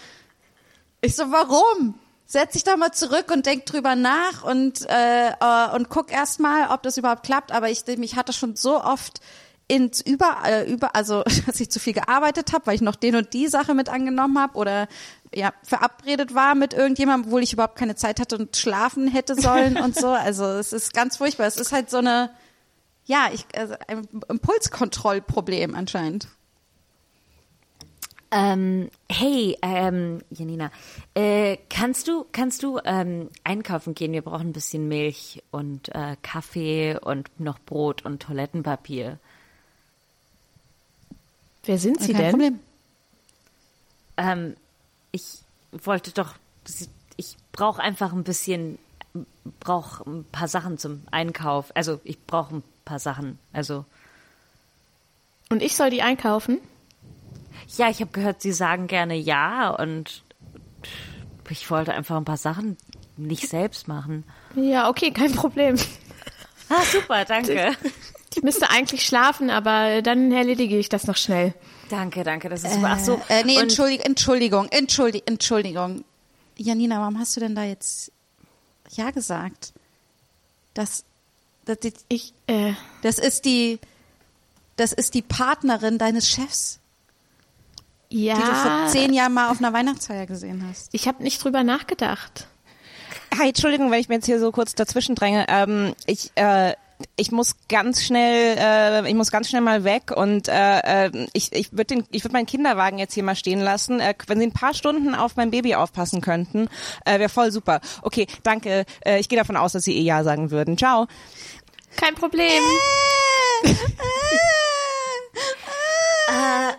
Ich so, warum? Setz dich da mal zurück und denk drüber nach und, äh, äh, und guck erst mal, ob das überhaupt klappt. Aber ich, mich hatte schon so oft ins über, äh, über also dass ich zu viel gearbeitet habe, weil ich noch den und die Sache mit angenommen habe oder ja verabredet war mit irgendjemandem, obwohl ich überhaupt keine Zeit hatte und schlafen hätte sollen und so. Also es ist ganz furchtbar. Es ist halt so eine ja, ich also ein Impulskontrollproblem anscheinend. Ähm, hey, ähm, Janina, äh, kannst du, kannst du ähm, einkaufen gehen? Wir brauchen ein bisschen Milch und äh, Kaffee und noch Brot und Toilettenpapier. Wer sind Sie Kein denn? Problem. Ähm, ich wollte doch, ich brauche einfach ein bisschen, brauche ein paar Sachen zum Einkauf. Also ich brauche ein paar Sachen. Also Und ich soll die einkaufen? Ja, ich habe gehört, Sie sagen gerne ja und ich wollte einfach ein paar Sachen nicht selbst machen. Ja, okay, kein Problem. Ah, super, danke. Ich müsste eigentlich schlafen, aber dann erledige ich das noch schnell. Danke, danke, das ist super. Ach so, Äh, nee, Entschuldigung, Entschuldigung, Entschuldigung, Entschuldigung. Janina, warum hast du denn da jetzt ja gesagt? Das, das, Ich, äh, das ist die, das ist die Partnerin deines Chefs, die du vor ja, zehn Jahren mal auf einer Weihnachtsfeier gesehen hast. ich habe nicht drüber nachgedacht. Hi, Entschuldigung, wenn ich mir jetzt hier so kurz dazwischen dränge. Ähm, ich, äh, ich muss ganz schnell, äh, ich muss ganz schnell mal weg und äh, äh, ich, ich würde den, ich würde meinen Kinderwagen jetzt hier mal stehen lassen. Äh, wenn Sie ein paar Stunden auf mein Baby aufpassen könnten, äh, wäre voll super. Okay, danke. Äh, ich gehe davon aus, dass Sie eh ja sagen würden. Ciao. Kein Problem.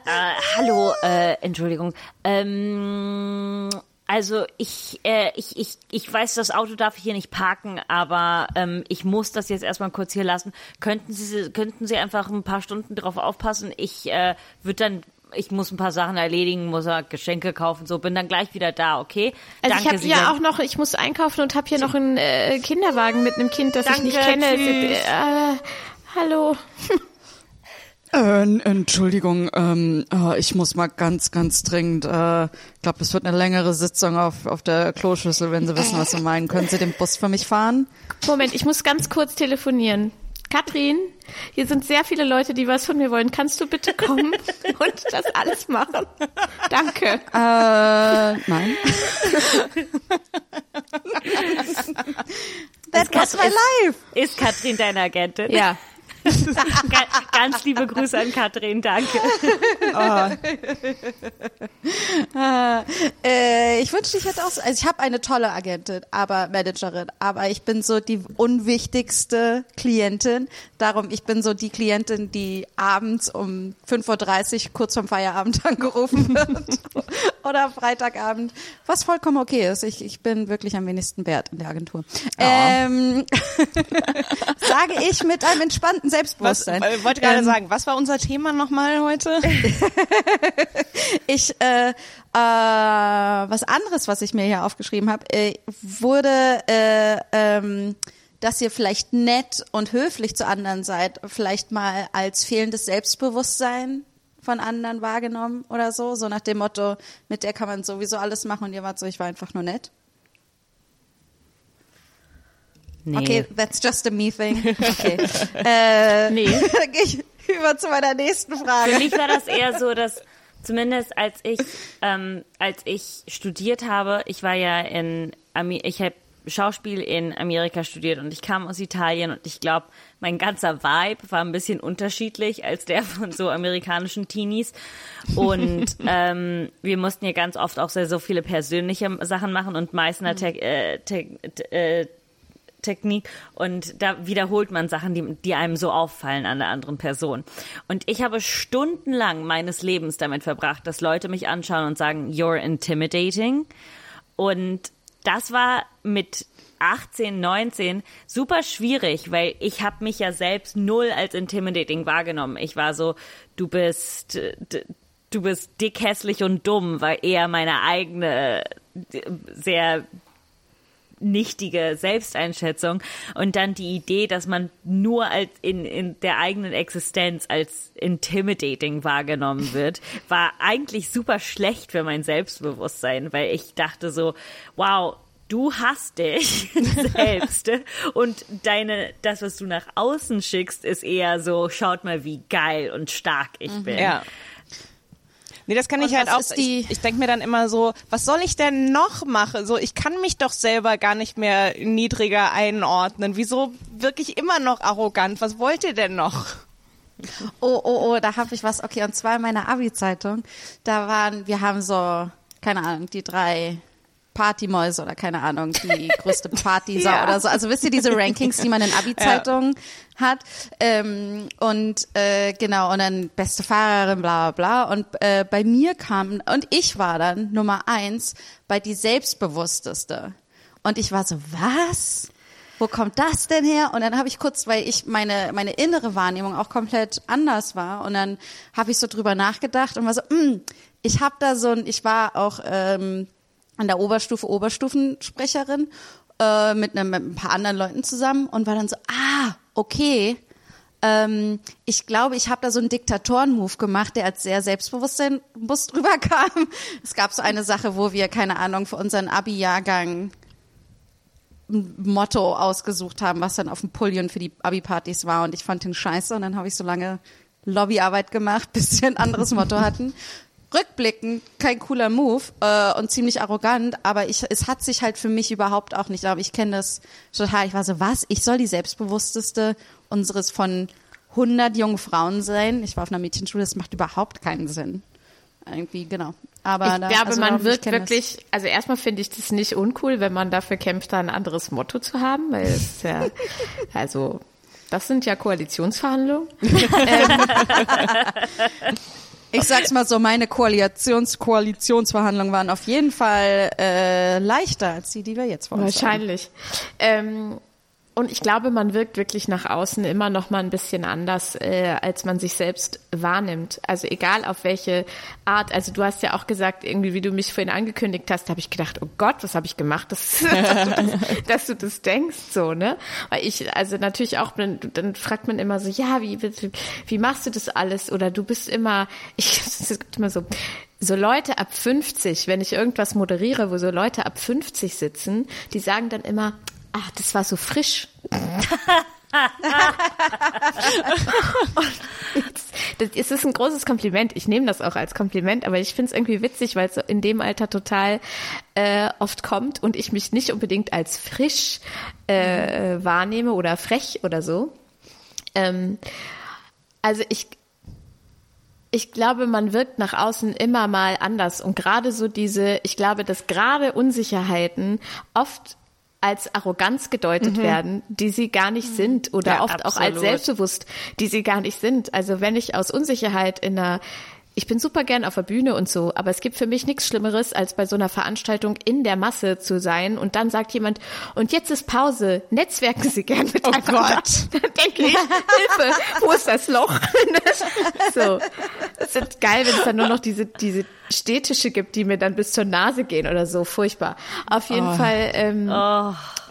Äh, hallo, äh, Entschuldigung. Ähm, also ich, äh, ich, ich, ich weiß, das Auto darf ich hier nicht parken, aber ähm, ich muss das jetzt erstmal kurz hier lassen. Könnten Sie, könnten Sie einfach ein paar Stunden drauf aufpassen? Ich äh, würde dann, ich muss ein paar Sachen erledigen, muss ja Geschenke kaufen, so bin dann gleich wieder da, okay? Also Danke, ich habe hier auch noch, ich muss einkaufen und habe hier noch einen äh, Kinderwagen mit einem Kind, das Danke, ich nicht kenne. tschüss. Äh, hallo. Äh, Entschuldigung, ähm, äh, ich muss mal ganz, ganz dringend. Äh, ich glaube, es wird eine längere Sitzung auf, auf der Kloschüssel, wenn Sie wissen, was Sie meinen. Können Sie den Bus für mich fahren? Moment, ich muss ganz kurz telefonieren. Katrin, hier sind sehr viele Leute, die was von mir wollen. Kannst du bitte kommen und das alles machen? Danke. Äh, nein. That was my life. Ist Katrin deine Agentin? Ja. Ga- Ganz liebe Grüße an Katrin, danke. Äh, ich wünschte, ich hätte auch so, also ich habe eine tolle Agentin, aber Managerin, aber ich bin so die unwichtigste Klientin. Darum, ich bin so die Klientin, die abends um 5.30 Uhr kurz vorm Feierabend angerufen wird. Oder Freitagabend, was vollkommen okay ist. Ich, ich bin wirklich am wenigsten wert in der Agentur. Ähm, sage ich mit einem entspannten Selbstbewusstsein. äh, wollte gerade Ähm, sagen, was war unser Thema nochmal heute? Ich, äh, äh, was anderes, was ich mir hier aufgeschrieben habe, äh, wurde, äh, ähm, dass ihr vielleicht nett und höflich zu anderen seid, vielleicht mal als fehlendes Selbstbewusstsein von anderen wahrgenommen oder so, so nach dem Motto, mit der kann man sowieso alles machen und ihr wart so, ich war einfach nur nett. Nee. Okay, that's just a me thing. Okay. äh, Nee. Dann gehe ich über zu meiner nächsten Frage. Für mich war das eher so, dass zumindest als ich ähm, als ich studiert habe, ich war ja in Ami ich habe Schauspiel in Amerika studiert und ich kam aus Italien und ich glaube, mein ganzer Vibe war ein bisschen unterschiedlich als der von so amerikanischen Teenies und ähm, wir mussten ja ganz oft auch sehr so viele persönliche Sachen machen und Meißner Te äh, Te äh, Technik und da wiederholt man Sachen, die, die einem so auffallen an der anderen Person. Und ich habe stundenlang meines Lebens damit verbracht, dass Leute mich anschauen und sagen, you're intimidating. Und das war mit 18, 19 super schwierig, weil ich habe mich ja selbst null als intimidating wahrgenommen. Ich war so, du bist äh, du bist dick, hässlich und dumm, war eher meine eigene äh, sehr nichtige Selbsteinschätzung und dann die Idee, dass man nur als in, in der eigenen Existenz als intimidating wahrgenommen wird, war eigentlich super schlecht für mein Selbstbewusstsein, weil ich dachte so, wow, du hast dich selbst und deine das was du nach außen schickst ist eher so schaut mal wie geil und stark ich bin. Ja. Nee, das kann Und ich halt auch. ich ich denke mir dann immer so, was soll ich denn noch machen? So, ich kann mich doch selber gar nicht mehr niedriger einordnen. Wieso wirklich immer noch arrogant? Was wollt ihr denn noch? Oh, oh, oh, da habe ich was. Okay, und zwar in meiner Abi-Zeitung. Da waren, wir haben so, keine Ahnung, die drei Partymäuse oder keine Ahnung, die größte Partysau Ja. oder so. Also wisst ihr diese Rankings, die man in Abi-Zeitungen hat? Ähm, und äh, genau, und dann beste Fahrerin, bla bla bla. Und äh, bei mir kam, und ich war dann Nummer eins bei die selbstbewussteste. Und ich war so, was? wo kommt das denn her? Und dann habe ich kurz, weil ich meine meine innere Wahrnehmung auch komplett anders war, und dann habe ich so drüber nachgedacht und war so, mm, ich habe da so ein, ich war auch ähm, an der Oberstufe Oberstufensprecherin äh, mit, einem, mit ein paar anderen Leuten zusammen und war dann so, ah, okay. Ähm, ich glaube, ich habe da so einen Diktatoren-Move gemacht, der als sehr selbstbewusst bewusst rüberkam. Es gab so eine Sache, wo wir, keine Ahnung, für unseren Abi-Jahrgang ein Motto ausgesucht haben, was dann auf dem Pullion für die Abi-Partys war und ich fand den scheiße und dann habe ich so lange Lobbyarbeit gemacht, bis wir ein anderes Motto hatten. Rückblickend kein cooler Move äh, und ziemlich arrogant, aber ich, es hat sich halt für mich überhaupt auch nicht, aber ich kenne das total. Ich war so, was? Ich soll die selbstbewussteste unseres von 100 jungen Frauen sein? Ich war auf einer Mädchenschule, das macht überhaupt keinen Sinn. Irgendwie, genau. Aber ich da, glaube, also man wird kenn das. wirklich, also erstmal finde ich das nicht uncool, wenn man dafür kämpft, da ein anderes Motto zu haben, weil es ist ja, also, das sind ja Koalitionsverhandlungen. Ich sag's mal so, meine Koalitions Koalitionsverhandlungen waren auf jeden Fall äh, leichter als die, die wir jetzt vor uns. Wahrscheinlich. Ähm, und ich glaube, man wirkt wirklich nach außen immer noch mal ein bisschen anders, äh, als man sich selbst wahrnimmt. Also egal auf welche Art. Also du hast ja auch gesagt, irgendwie, wie du mich vorhin angekündigt hast, habe ich gedacht, oh Gott, was habe ich gemacht, dass, dass, du das, dass du das denkst, so ne? Weil ich, also natürlich auch, dann, dann fragt man immer so, ja, wie, wie, wie machst du das alles? Oder du bist immer, ich, es gibt immer so. So Leute ab 50, wenn ich irgendwas moderiere, wo so Leute ab 50 sitzen, die sagen dann immer, ach, das war so frisch. das, ist ein großes Kompliment. Ich nehme das auch als Kompliment, aber ich finde es irgendwie witzig, weil es in dem Alter total äh, oft kommt und ich mich nicht unbedingt als frisch äh, wahrnehme oder frech oder so. Ähm, also ich, ich glaube, man wirkt nach außen immer mal anders und gerade so diese, ich glaube, dass gerade Unsicherheiten oft als Arroganz gedeutet werden, die sie gar nicht sind oder Ja, oft auch als absolut. selbstbewusst, die sie gar nicht sind. Also wenn ich aus Unsicherheit in einer ich bin super gern auf der Bühne und so, aber es gibt für mich nichts Schlimmeres, als bei so einer Veranstaltung in der Masse zu sein und dann sagt jemand, und jetzt ist Pause, netzwerken Sie gern mit Oh Gott. Dann denke ich, Hilfe, wo ist das Loch? so. Es ist geil, wenn es dann nur noch diese, diese Städtische gibt, die mir dann bis zur Nase gehen oder so. Furchtbar. Auf jeden Fall ähm,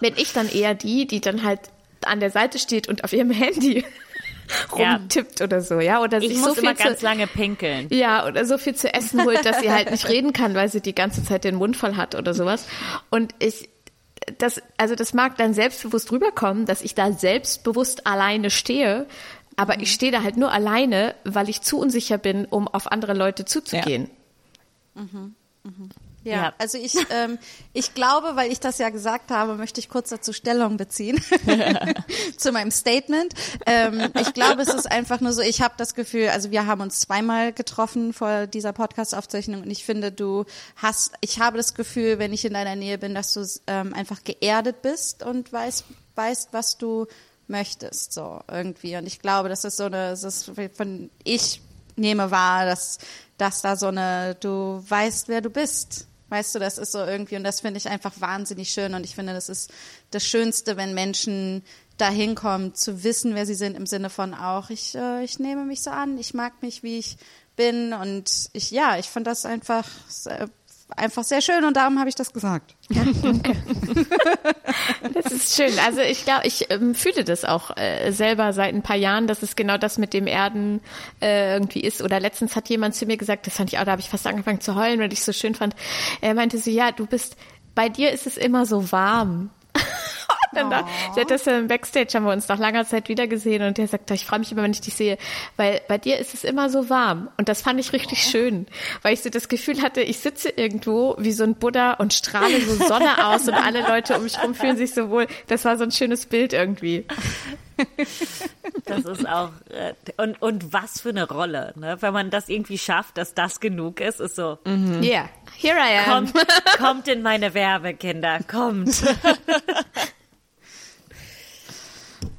bin ich dann eher die, die dann halt an der Seite steht und auf ihrem Handy Ja. rumtippt oder so, ja, oder Ich sich muss so viel immer ganz zu, lange pinkeln. ja, oder so viel zu essen holt, dass sie halt nicht reden kann, weil sie die ganze Zeit den Mund voll hat oder sowas. Und ich, das, also das mag dann selbstbewusst rüberkommen, dass ich da selbstbewusst alleine stehe, aber ich stehe da halt nur alleine, weil ich zu unsicher bin, um auf andere Leute zuzugehen. Ja, Ja. also ich, ähm, ich glaube, weil ich das ja gesagt habe, möchte ich kurz dazu Stellung beziehen zu meinem Statement. Ähm, ich glaube, es ist einfach nur so, ich habe das Gefühl, also wir haben uns zweimal getroffen vor dieser Podcast-Aufzeichnung und ich finde, du hast, ich habe das Gefühl, wenn ich in deiner Nähe bin, dass du ähm, einfach geerdet bist und weißt, weißt, was du möchtest, so irgendwie. Und ich glaube, das ist so eine, das ist von ich nehme wahr, dass, dass da so eine, du weißt, wer du bist. Weißt du, das ist so irgendwie, und das finde ich einfach wahnsinnig schön. Und ich finde, das ist das Schönste, wenn Menschen dahin kommen, zu wissen, wer sie sind, im Sinne von auch, ich, äh, ich nehme mich so an, ich mag mich, wie ich bin. Und ich, ja, ich fand das einfach einfach sehr schön und darum habe ich das gesagt. Das ist schön. Also ich glaube, ich ähm, fühle das auch äh, selber seit ein paar Jahren, dass es genau das mit dem Erden äh, irgendwie ist. Oder letztens hat jemand zu mir gesagt, das fand ich auch, da habe ich fast angefangen zu heulen, weil ich es so schön fand. Er meinte so, ja, du bist, bei dir ist es immer so warm. Dann da, sie hat das ja im Backstage, haben wir uns nach langer Zeit wiedergesehen und der sagt, ich freue mich immer, wenn ich dich sehe, weil bei dir ist es immer so warm. Und das fand ich richtig schön, weil ich so das Gefühl hatte, ich sitze irgendwo wie so ein Buddha und strahle so Sonne aus und alle Leute um mich rum fühlen sich so wohl. Das war so ein schönes Bild irgendwie. Das ist auch äh, und und was für eine Rolle, ne? Wenn man das irgendwie schafft, dass das genug ist, ist so. Yeah, here I am. Kommt, kommt in meine Werbekinder, kommt.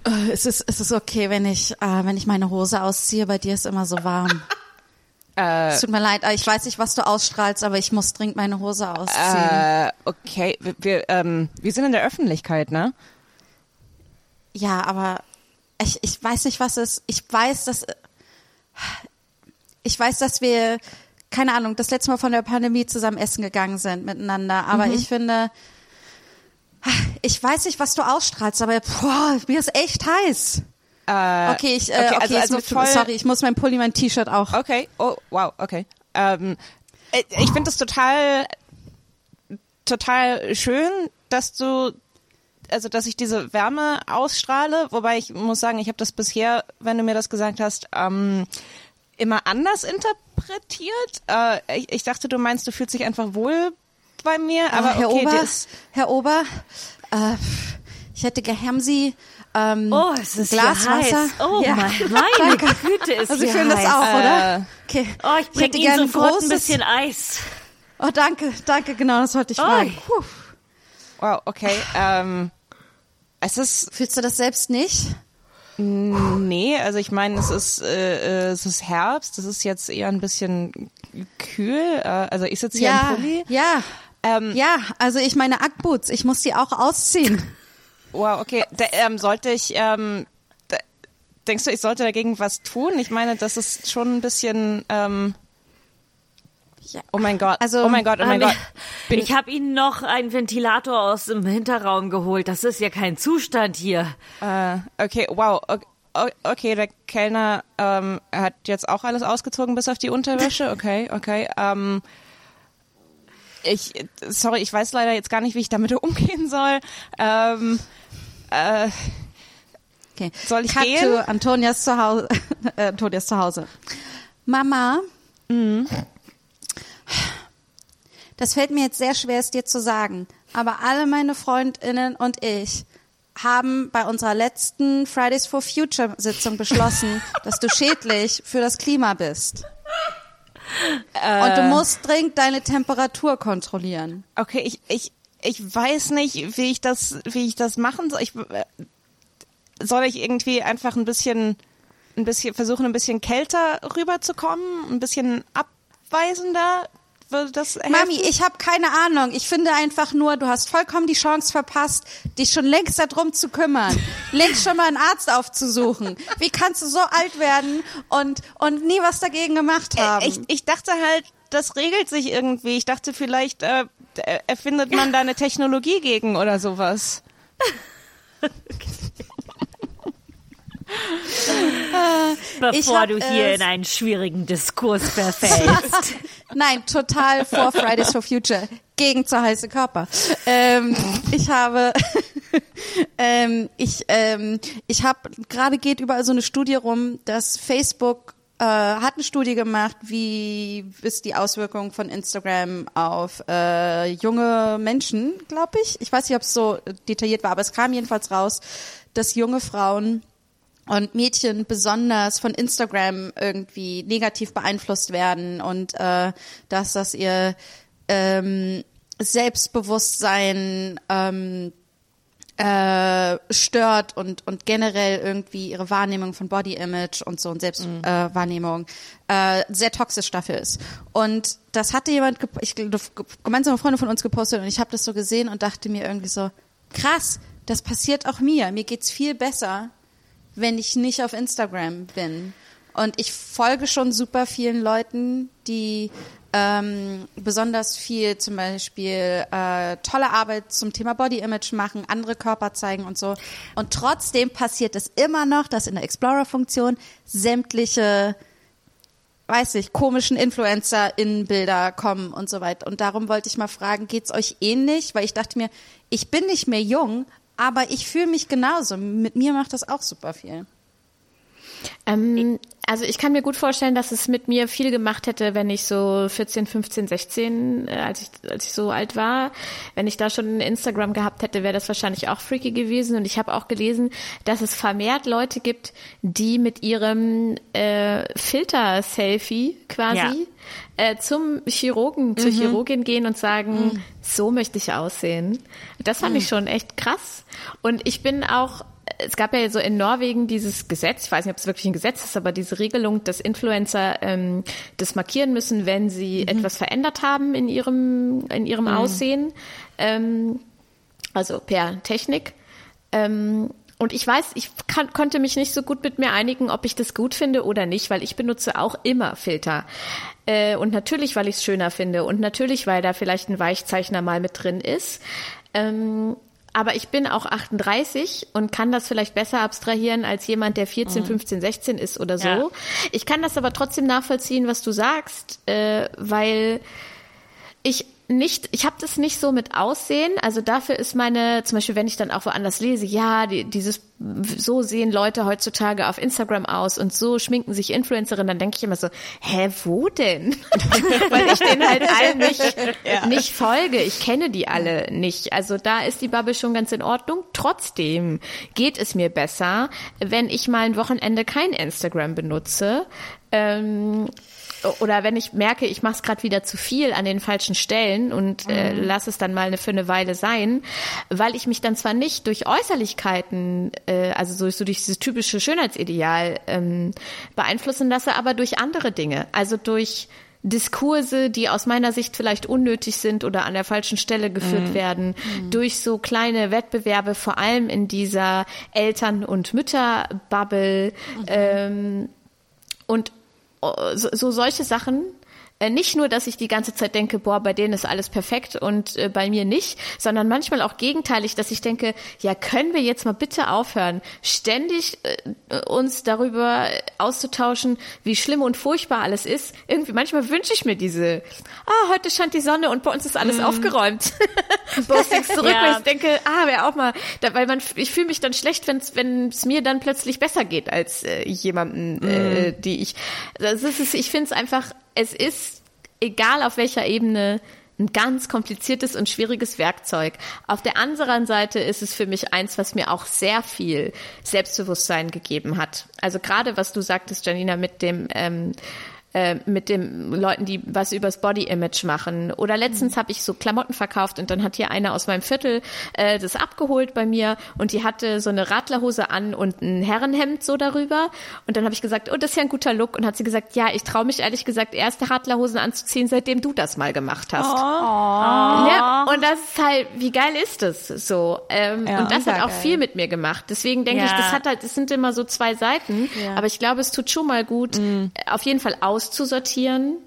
Äh, Es ist, es ist okay, wenn ich, äh, wenn ich meine Hose ausziehe. Bei dir ist immer so warm. Äh, Es tut mir leid, ich weiß nicht, was du ausstrahlst, aber ich muss dringend meine Hose ausziehen. äh, okay, wir, wir, ähm, wir sind in der Öffentlichkeit, ne? Ja, aber ich, ich weiß nicht, was es. Ich weiß, dass ich weiß, dass wir keine Ahnung, das letzte Mal von der Pandemie zusammen essen gegangen sind miteinander. Aber ich finde, ich weiß nicht, was du ausstrahlst, aber boah, mir ist echt heiß. okay, ich, äh, okay, okay, also- also voll- sorry, ich muss mein Pulli, mein T-Shirt auch. Okay, oh, wow, okay. Ähm, äh, ich finde es total, total schön, dass du, also dass ich diese Wärme ausstrahle, wobei ich muss sagen, ich habe das bisher, wenn du mir das gesagt hast, ähm, immer anders interpretiert. Äh, ich, ich dachte, du meinst, du fühlst dich einfach wohl bei mir, aber Ah, Herr okay, Ober, Herr Ober, äh, ich hätte gern Sie ähm, Oh, es ist Glas hier heiß. Wasser. Oh Ja. mein, meine Güte, ist Also fühlen das auch, Äh, oder? Okay. Oh, ich bring hätte Ihnen sofort großes- ein bisschen Eis. Oh, danke, danke, genau, das wollte ich fragen. Oi. Puh. wow, okay. Ähm, es ist Fühlst du das selbst nicht? Nee, also ich meine, es ist äh, äh, es ist Herbst, es ist jetzt eher ein bisschen kühl. Äh, also ich sitze hier ja, im Pulli. ja, Ähm, ja. Also ich meine Ackboots, ich muss die auch ausziehen. Wow, okay. Da, ähm, sollte ich, ähm, da, denkst du, ich sollte dagegen was tun? Ich meine, das ist schon ein bisschen, ähm, Ja. oh mein Gott, Also, oh mein Gott, oh mein Ähm, Gott. Bin, ich habe Ihnen noch einen Ventilator aus dem Hinterraum geholt. Das ist ja kein Zustand hier. äh, okay, wow, okay. Okay, der Kellner ähm, hat jetzt auch alles ausgezogen bis auf die Unterwäsche. Okay, okay. Ähm, ich, sorry, ich weiß leider jetzt gar nicht, wie ich damit umgehen soll. Ähm, äh, Okay. Soll ich Cut gehen? to Antonias zu Hause. äh, Antonias zu Hause. Mama. Das fällt mir jetzt sehr schwer, es dir zu sagen. Aber alle meine Freundinnen und ich haben bei unserer letzten Fridays for Future Sitzung beschlossen, dass du schädlich für das Klima bist. Und du musst dringend deine Temperatur kontrollieren. Okay, ich, ich, ich weiß nicht, wie ich das, wie ich das machen soll. Ich, äh, soll ich irgendwie einfach ein bisschen, ein bisschen versuchen, ein bisschen kälter rüberzukommen, ein bisschen abweisender? Würde das helfen? Mami, ich habe keine Ahnung. Ich finde einfach nur, du hast vollkommen die Chance verpasst, dich schon längst darum zu kümmern, längst schon mal einen Arzt aufzusuchen. Wie kannst du so alt werden und und nie was dagegen gemacht haben? Ich, ich dachte halt, das regelt sich irgendwie. Ich dachte vielleicht äh, äh, erfindet man da eine Technologie gegen oder sowas. Bevor Ich hab, du hier äh, in einen schwierigen Diskurs verfällst. Nein, total vor Fridays for Future. Gegen zu heiße Körper. Ähm, ich habe, ähm, ich, ähm, ich habe, gerade geht überall so eine Studie rum, dass Facebook äh, hat eine Studie gemacht, wie ist die Auswirkung von Instagram auf äh, junge Menschen, glaube ich. Ich weiß nicht, ob es so detailliert war, aber es kam jedenfalls raus, dass junge Frauen und Mädchen besonders von Instagram irgendwie negativ beeinflusst werden und äh, dass das ihr ähm, Selbstbewusstsein ähm, äh, stört und und generell irgendwie ihre Wahrnehmung von Body Image und so und Selbstwahrnehmung äh, Wahrnehmung, äh, sehr toxisch dafür ist. Und das hatte jemand, ich glaube, gemeinsame Freunde von uns gepostet und ich habe das so gesehen und dachte mir irgendwie so, krass, das passiert auch mir. Mir geht's viel besser, wenn ich nicht auf Instagram bin. Und ich folge schon super vielen Leuten, die ähm, besonders viel zum Beispiel äh, tolle Arbeit zum Thema Body Image machen, andere Körper zeigen und so. Und trotzdem passiert es immer noch, dass in der Explorer-Funktion sämtliche weiß ich, komischen Influencer in Bilder kommen und so weiter. Und darum wollte ich mal fragen, geht's euch ähnlich? Weil ich dachte mir, ich bin nicht mehr jung, aber ich fühle mich genauso. Mit mir macht das auch super viel. Ähm, also ich kann mir gut vorstellen, dass es mit mir viel gemacht hätte, wenn ich so 14, 15, 16, äh, als ich als ich so alt war, wenn ich da schon Instagram gehabt hätte, wäre das wahrscheinlich auch freaky gewesen. Und ich habe auch gelesen, dass es vermehrt Leute gibt, die mit ihrem äh, Filter-Selfie quasi Ja. äh, zum Chirurgen, zur Chirurgin gehen und sagen, so möchte ich aussehen. Das fand ich schon echt krass. Und ich bin auch, es gab ja so in Norwegen dieses Gesetz, ich weiß nicht, ob es wirklich ein Gesetz ist, aber diese Regelung, dass Influencer ähm, das markieren müssen, wenn sie etwas verändert haben in ihrem, in ihrem Aussehen. Ähm, also per Technik. Ähm, und ich weiß, ich kann, konnte mich nicht so gut mit mir einigen, ob ich das gut finde oder nicht, weil ich benutze auch immer Filter. Äh, und natürlich, weil ich es schöner finde und natürlich, weil da vielleicht ein Weichzeichner mal mit drin ist. Ähm, aber ich bin auch 38 und kann das vielleicht besser abstrahieren als jemand, der 14, 15, 16 ist oder so. Ja. Ich kann das aber trotzdem nachvollziehen, was du sagst, äh, weil ich nicht, ich habe das nicht so mit Aussehen. Also dafür ist meine, zum Beispiel, wenn ich dann auch woanders lese, ja, die, dieses, so sehen Leute heutzutage auf Instagram aus und so schminken sich Influencerinnen, dann denke ich immer so, hä, wo denn? Weil ich denen halt allen nicht, nicht folge. Ich kenne die alle nicht. Also da ist die Bubble schon ganz in Ordnung. Trotzdem geht es mir besser, wenn ich mal ein Wochenende kein Instagram benutze. Ähm, oder wenn ich merke, ich mache es gerade wieder zu viel an den falschen Stellen und äh, lass es dann mal eine, für eine Weile sein, weil ich mich dann zwar nicht durch Äußerlichkeiten, äh, also so, so durch dieses typische Schönheitsideal ähm, beeinflussen lasse, aber durch andere Dinge, also durch Diskurse, die aus meiner Sicht vielleicht unnötig sind oder an der falschen Stelle geführt werden, durch so kleine Wettbewerbe, vor allem in dieser Eltern- und Mütterbubble ähm, und so, so solche Sachen. Äh, Nicht nur, dass ich die ganze Zeit denke, boah, bei denen ist alles perfekt und äh, bei mir nicht, sondern manchmal auch gegenteilig, dass ich denke, ja, können wir jetzt mal bitte aufhören, ständig äh, uns darüber auszutauschen, wie schlimm und furchtbar alles ist. Irgendwie, manchmal wünsche ich mir diese, ah, heute scheint die Sonne und bei uns ist alles aufgeräumt. Postings zurück, Ja. weil ich denke, ah, wäre auch mal, da, weil man, ich fühle mich dann schlecht, wenn's, wenn es mir dann plötzlich besser geht als äh, jemanden, äh, die ich. Das ist, es, ich finde es einfach, es ist egal auf welcher Ebene ein ganz kompliziertes und schwieriges Werkzeug. Auf der anderen Seite ist es für mich eins, was mir auch sehr viel Selbstbewusstsein gegeben hat. Also gerade was du sagtest, Janina, mit dem ähm, äh, mit dem Leuten, die was übers Body Image machen. Oder letztens habe ich so Klamotten verkauft und dann hat hier einer aus meinem Viertel äh, das abgeholt bei mir und die hatte so eine Radlerhose an und ein Herrenhemd so darüber. Und dann habe ich gesagt, oh, das ist ja ein guter Look. Und hat sie gesagt, ja, ich traue mich ehrlich gesagt erste Radlerhosen anzuziehen, seitdem du das mal gemacht hast. Ja, und das ist halt, wie geil ist das so? Ähm, Ja, und das hat auch geil. viel mit mir gemacht. Deswegen denke ich, Ja. das hat halt, es sind immer so zwei Seiten. Aber ich glaube, es tut schon mal gut, Mhm. äh, auf jeden Fall auszusortieren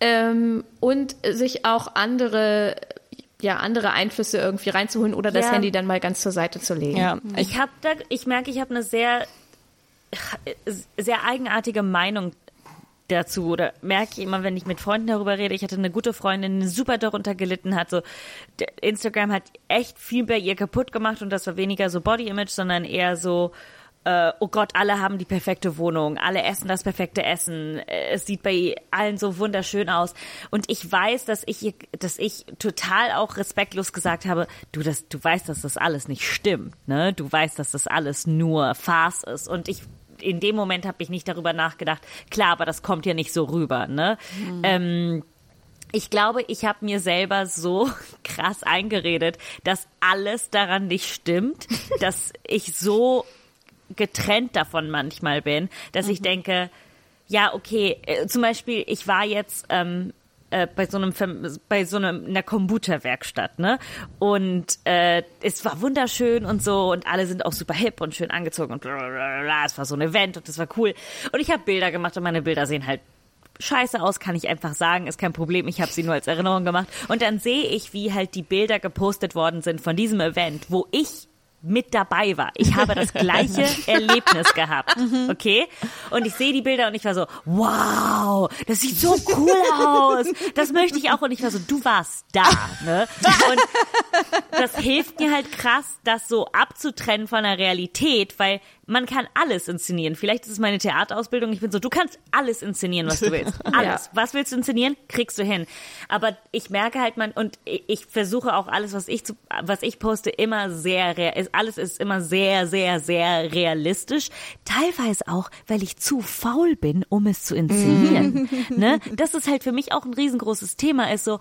ähm, und sich auch andere, ja, andere Einflüsse irgendwie reinzuholen oder das Ja. Handy dann mal ganz zur Seite zu legen. Ja, ich, Ich habe da, ich merke, ich habe eine sehr, sehr eigenartige Meinung dazu oder merke ich immer, wenn ich mit Freunden darüber rede. Ich hatte eine gute Freundin, die super darunter gelitten hat. So Instagram hat echt viel bei ihr kaputt gemacht und das war weniger so Body Image, sondern eher so äh, oh Gott, alle haben die perfekte Wohnung, alle essen das perfekte Essen, äh, es sieht bei allen so wunderschön aus. Und ich weiß, dass ich, dass ich total auch respektlos gesagt habe, du, das, du weißt, dass das alles nicht stimmt, ne? Du weißt, dass das alles nur Farce ist. Und ich, in dem Moment habe ich nicht darüber nachgedacht, klar, aber das kommt ja nicht so rüber, ne? Ähm, ich glaube, ich habe mir selber so krass eingeredet, dass alles daran nicht stimmt, dass ich so getrennt davon manchmal bin, dass ich denke, ja, okay, äh, zum Beispiel, ich war jetzt ähm, äh, bei so einem bei so einem einer Kombucha-Werkstatt, ne? Und äh, es war wunderschön und so und alle sind auch super hip und schön angezogen und blablabla. es war so ein Event und das war cool. Und ich habe Bilder gemacht und meine Bilder sehen halt scheiße aus, kann ich einfach sagen, ist kein Problem, ich habe sie nur als Erinnerung gemacht. Und dann sehe ich, wie halt die Bilder gepostet worden sind von diesem Event, wo ich mit dabei war. Ich habe das gleiche Erlebnis gehabt, okay? Und ich sehe die Bilder und ich war so, wow, das sieht so cool aus. Das möchte ich auch. Und ich war so, du warst da, ne? Und das hilft mir halt krass, das so abzutrennen von der Realität, weil man kann alles inszenieren. Vielleicht ist es meine Theaterausbildung. Ich bin so, du kannst alles inszenieren, was du willst. Alles. Was willst du inszenieren? Kriegst du hin. Aber ich merke halt man, und ich versuche auch alles, was ich, zu, was ich poste, immer sehr, rea- alles ist immer sehr, sehr, sehr realistisch. Teilweise auch, weil ich zu faul bin, um es zu inszenieren. ne? Das ist halt für mich auch ein riesengroßes Thema, ist so,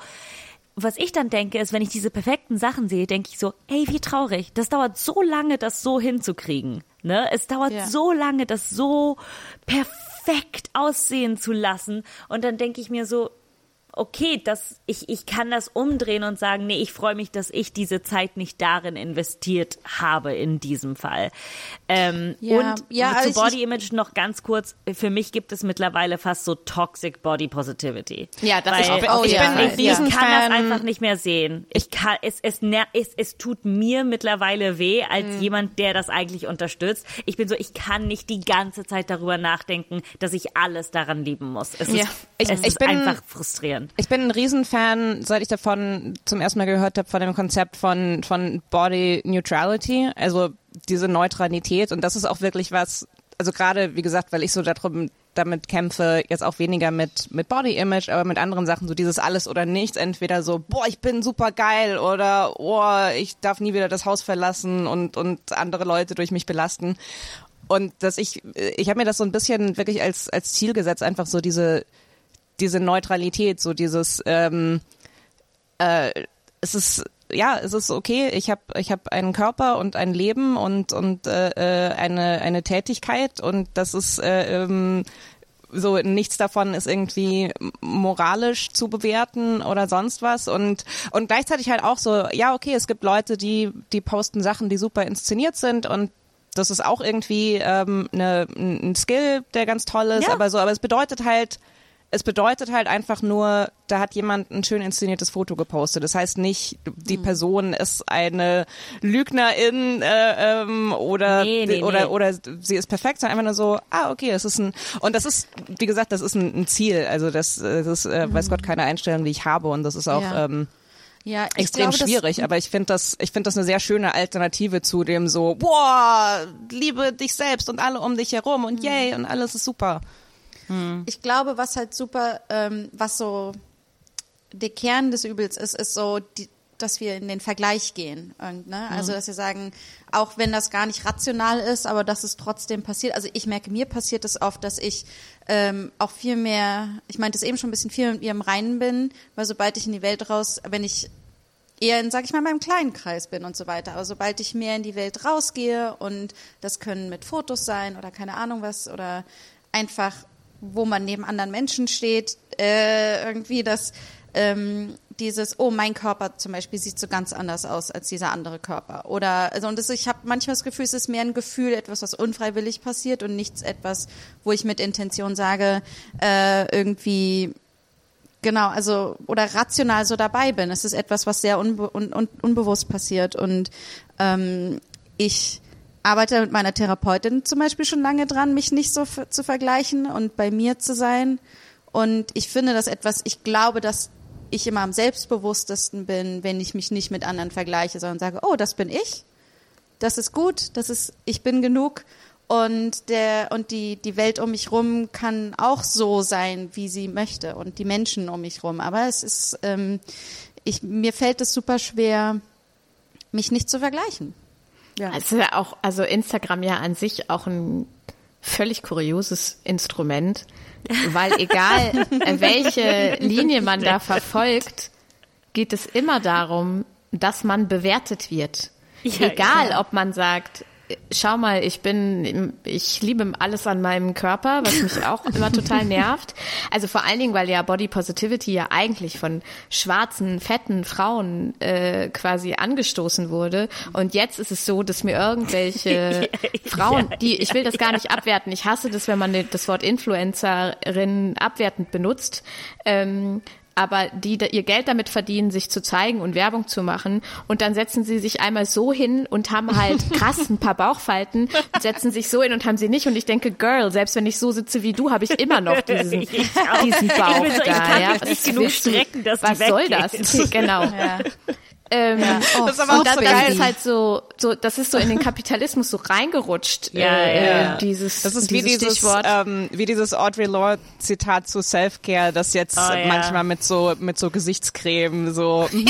was ich dann denke, ist, wenn ich diese perfekten Sachen sehe, denke ich so, ey, wie traurig. Das dauert so lange, das so hinzukriegen. Ne? Es dauert Ja. so lange, das so perfekt aussehen zu lassen. Und dann denke ich mir so, okay, das, ich, ich kann das umdrehen und sagen, nee, ich freue mich, dass ich diese Zeit nicht darin investiert habe in diesem Fall. Ähm, Ja, und ja, zu also ich- Body Image noch ganz kurz, für mich gibt es mittlerweile fast so Toxic Body Positivity. Ja, das Weil ist ich, auf ich, jeden bin, ich, Ja. kann das einfach nicht mehr sehen. Ich kann, es, es, es, es tut mir mittlerweile weh, als jemand, der das eigentlich unterstützt. Ich bin so, ich kann nicht die ganze Zeit darüber nachdenken, dass ich alles daran lieben muss. Es Ja. ist, Ich- es ich ist bin- einfach frustrierend. Ich bin ein Riesenfan, seit ich davon zum ersten Mal gehört habe, von dem Konzept von, von Body Neutrality, also diese Neutralität. Und das ist auch wirklich was, also gerade, wie gesagt, weil ich so darum, damit kämpfe, jetzt auch weniger mit, mit Body Image, aber mit anderen Sachen, so dieses alles oder nichts, entweder so, boah, ich bin super geil oder, oh, ich darf nie wieder das Haus verlassen und, und andere Leute durch mich belasten. Und dass ich, ich habe mir das so ein bisschen wirklich als, als Ziel gesetzt, einfach so diese, diese Neutralität, so dieses, ähm, äh, es ist ja, es ist okay. Ich habe ich hab einen Körper und ein Leben und und äh, äh, eine eine Tätigkeit und das ist äh, ähm, so nichts davon ist irgendwie moralisch zu bewerten oder sonst was und und gleichzeitig halt auch so ja okay es gibt Leute die die posten Sachen die super inszeniert sind und das ist auch irgendwie ähm, ne, ein Skill der ganz toll ist Ja. aber so aber es bedeutet halt es bedeutet halt einfach nur, da hat jemand ein schön inszeniertes Foto gepostet. Das heißt nicht, die Mhm. Person ist eine Lügnerin äh, ähm, oder Nee, nee, oder nee. oder sie ist perfekt, sondern einfach nur so, ah okay, es ist ein und das ist, wie gesagt, das ist ein, ein Ziel. Also das, das ist, äh, weiß Gott keine Einstellung, die ich habe und das ist auch Ja. ähm, Ja, extrem glaube, das- schwierig. Aber ich finde das, ich finde das eine sehr schöne Alternative zu dem so, boah, liebe dich selbst und alle um dich herum Mhm. und yay und alles ist super. Ich glaube, was halt super, ähm, was so der Kern des Übels ist, ist so, die, dass wir in den Vergleich gehen. Und, ne? Also, dass wir sagen, auch wenn das gar nicht rational ist, aber dass es trotzdem passiert. Also ich merke, mir passiert es oft, dass ich ähm, auch viel mehr, ich meinte es eben schon ein bisschen viel mit mir im Reinen bin, weil sobald ich in die Welt raus, wenn ich eher in, sag ich mal, meinem kleinen Kreis bin und so weiter. Aber sobald ich mehr in die Welt rausgehe und das können mit Fotos sein oder keine Ahnung was oder einfach, wo man neben anderen Menschen steht, äh, irgendwie das, ähm, dieses, oh, mein Körper zum Beispiel sieht so ganz anders aus als dieser andere Körper. Oder, also, und das, ich habe manchmal das Gefühl, es ist mehr ein Gefühl, etwas, was unfreiwillig passiert und nichts etwas, wo ich mit Intention sage, äh, irgendwie, Genau, also oder rational so dabei bin. Es ist etwas, was sehr unbe un un unbewusst passiert. Und ähm, ich arbeite mit meiner Therapeutin zum Beispiel schon lange dran, mich nicht so zu vergleichen und bei mir zu sein. Und ich finde das etwas, ich glaube, dass ich immer am selbstbewusstesten bin, wenn ich mich nicht mit anderen vergleiche, sondern sage, oh, das bin ich, das ist gut, das ist, ich bin genug und der und die die Welt um mich rum kann auch so sein, wie sie möchte und die Menschen um mich rum. Aber es ist, ähm, ich mir fällt es super schwer, mich nicht zu vergleichen. Ja. Also ja auch, also Instagram ja an sich auch ein völlig kurioses Instrument, weil egal äh, welche Linie man da verfolgt, geht es immer darum, dass man bewertet wird. Ja, egal, ja. ob man sagt, schau mal, ich bin, ich liebe alles an meinem Körper, was mich auch immer total nervt. Also vor allen Dingen, weil ja Body Positivity ja eigentlich von schwarzen, fetten Frauen äh, quasi angestoßen wurde. Und jetzt ist es so, dass mir irgendwelche Frauen, die, ich will das gar nicht abwerten, ich hasse das, wenn man das Wort Influencerin abwertend benutzt. Ähm, aber die da ihr Geld damit verdienen, sich zu zeigen und Werbung zu machen. Und dann setzen sie sich einmal so hin und haben halt krass ein paar Bauchfalten, setzen sich so hin und haben sie nicht. Und ich denke, Girl, selbst wenn ich so sitze wie du, habe ich immer noch diesen, diesen Bauch ich so, ich da. kann ja. nicht genug strecken, dass Was die soll das? Genau. Ähm, Oh, Das ist aber auch und das, so das geil. ist halt so, so, das ist so in den Kapitalismus so reingerutscht. Ja, äh, ja. Dieses, Das ist wie dieses Stichwort. ähm, wie dieses Audre Lorde Zitat zu Self-Care, das jetzt Oh, ja. manchmal mit so, mit so Gesichtscreme so, mhm.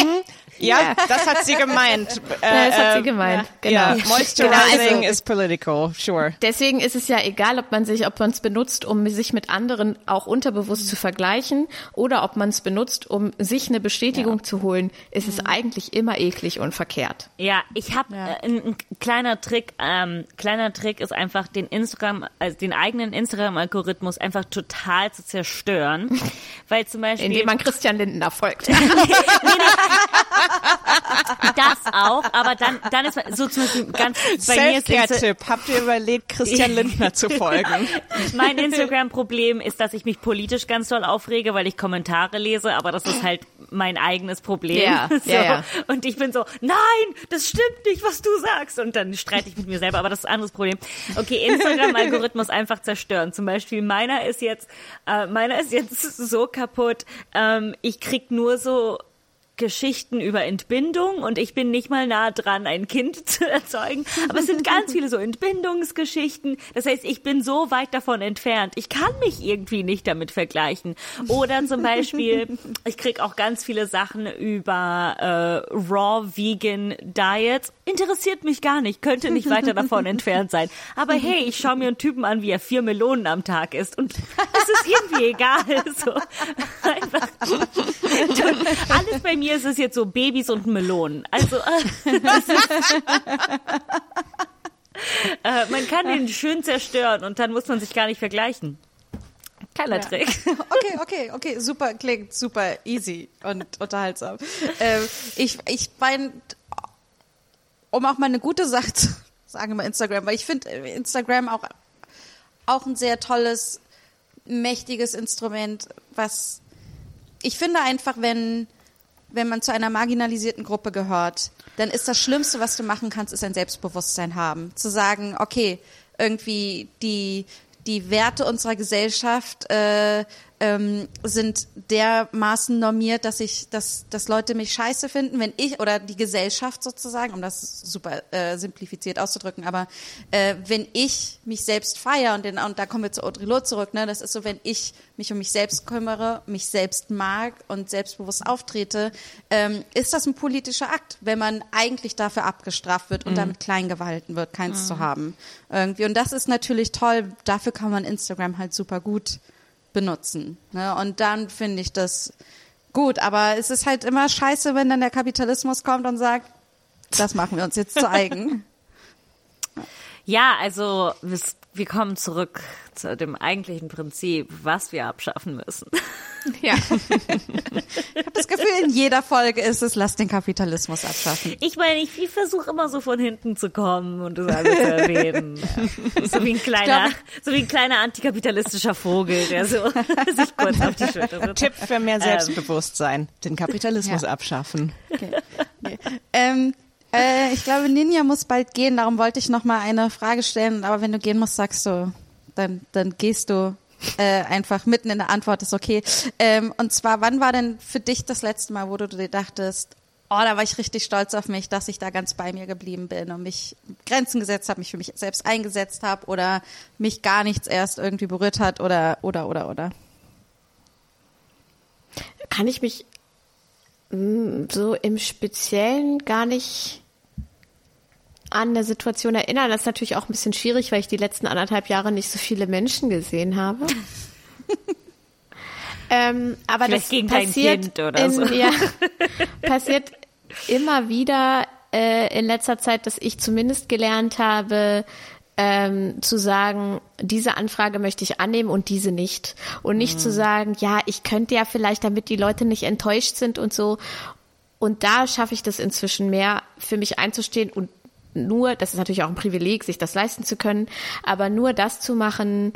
Ja, das hat sie gemeint. Äh, ja, das hat sie äh, gemeint. Genau. Ja, moisturizing Genau, also- is political, sure. Deswegen ist es ja egal, ob man sich, ob man es benutzt, um sich mit anderen auch unterbewusst zu vergleichen oder ob man es benutzt, um sich eine Bestätigung zu holen, ist es eigentlich immer eklig und verkehrt. Ja, ich habe äh, ein, ein kleiner Trick. Ähm, kleiner Trick ist einfach den Instagram, also den eigenen Instagram-Algorithmus einfach total zu zerstören, weil zum Beispiel Indem man Christian Lindner folgt. das auch, aber dann dann ist so zum Beispiel ganz bei mir ist Self-Care-Tipp. Habt ihr überlegt, Christian Lindner zu folgen? mein Instagram-Problem ist, dass ich mich politisch ganz doll aufrege, weil ich Kommentare lese, aber das ist halt mein eigenes Problem. Ja, so. ja, ja. Und ich bin so, nein, das stimmt nicht, was du sagst. Und dann streite ich mit mir selber, aber das ist ein anderes Problem. Okay, Instagram-Algorithmus einfach zerstören. Zum Beispiel meiner ist jetzt, äh, meiner ist jetzt so kaputt. Ähm, ich krieg nur so Geschichten über Entbindung und ich bin nicht mal nah dran, ein Kind zu erzeugen. Aber es sind ganz viele so Entbindungsgeschichten. Das heißt, ich bin so weit davon entfernt. Ich kann mich irgendwie nicht damit vergleichen. Oder zum Beispiel, ich krieg auch ganz viele Sachen über äh, Raw Vegan Diets. Interessiert mich gar nicht, könnte nicht weiter davon entfernt sein. Aber hey, ich schaue mir einen Typen an, wie er vier Melonen am Tag isst und es ist irgendwie egal. So. Einfach. Alles bei mir ist es jetzt so Babys und Melonen. Also äh, das ist, äh, man kann den schön zerstören und dann muss man sich gar nicht vergleichen. Keiner Trick. Okay, okay, okay, super, klingt super easy und unterhaltsam. ähm, ich, ich mein, um auch mal eine gute Sache zu sagen bei Instagram, weil ich finde äh, Instagram auch, auch ein sehr tolles, mächtiges Instrument, was ich finde einfach, wenn, wenn man zu einer marginalisierten Gruppe gehört, dann ist das Schlimmste, was du machen kannst, ist ein Selbstbewusstsein haben. Zu sagen, okay, irgendwie die, die Werte unserer Gesellschaft äh, ähm, sind dermaßen normiert, dass ich, dass, dass Leute mich scheiße finden, wenn ich oder die Gesellschaft sozusagen, um das super äh, simplifiziert auszudrücken, aber äh, wenn ich mich selbst feiere und, den, und da kommen wir zu Audre Lorde zurück, ne, das ist so, wenn ich mich um mich selbst kümmere, mich selbst mag und selbstbewusst auftrete, ähm, ist das ein politischer Akt, wenn man eigentlich dafür abgestraft wird und damit klein gehalten wird, keins zu haben. Irgendwie. Und das ist natürlich toll, dafür kann man Instagram halt super gut benutzen. Ne? Und dann finde ich das gut. Aber es ist halt immer scheiße, wenn dann der Kapitalismus kommt und sagt, das machen wir uns jetzt zu eigen. Ja, also wir, wir kommen zurück zu dem eigentlichen Prinzip, was wir abschaffen müssen. Ja. Ich habe das Gefühl, in jeder Folge ist es, lass den Kapitalismus abschaffen. Ich meine, ich, ich versuche immer so von hinten zu kommen und das alles zu erwähnen. So wie ein kleiner, so wie ein kleiner antikapitalistischer Vogel, der so sich kurz auf die Schulter tritt. Tipp für mehr Selbstbewusstsein. Den Kapitalismus abschaffen. Okay. Nee. Ähm, äh, ich glaube, Ninja muss bald gehen, darum wollte ich noch mal eine Frage stellen. Aber wenn du gehen musst, sagst du, dann, dann gehst du äh, einfach mitten in der Antwort, ist okay. Ähm, und zwar, wann war denn für dich das letzte Mal, wo du dir dachtest, oh, da war ich richtig stolz auf mich, dass ich da ganz bei mir geblieben bin und mich Grenzen gesetzt habe, mich für mich selbst eingesetzt habe oder mich gar nichts erst irgendwie berührt hat oder, oder, oder, oder. Kann ich mich mm, so im Speziellen gar nicht an eine Situation erinnern. Das ist natürlich auch ein bisschen schwierig, weil ich die letzten anderthalb Jahre nicht so viele Menschen gesehen habe. ähm, aber Vielleicht das gegen dein passiert Kind oder in, so. Ja, passiert immer wieder äh, in letzter Zeit, dass ich zumindest gelernt habe, ähm, zu sagen, diese Anfrage möchte ich annehmen und diese nicht. Und nicht zu sagen, ja, ich könnte ja vielleicht, damit die Leute nicht enttäuscht sind und so. Und da schaffe ich das inzwischen mehr, für mich einzustehen und nur, das ist natürlich auch ein Privileg, sich das leisten zu können, aber nur das zu machen,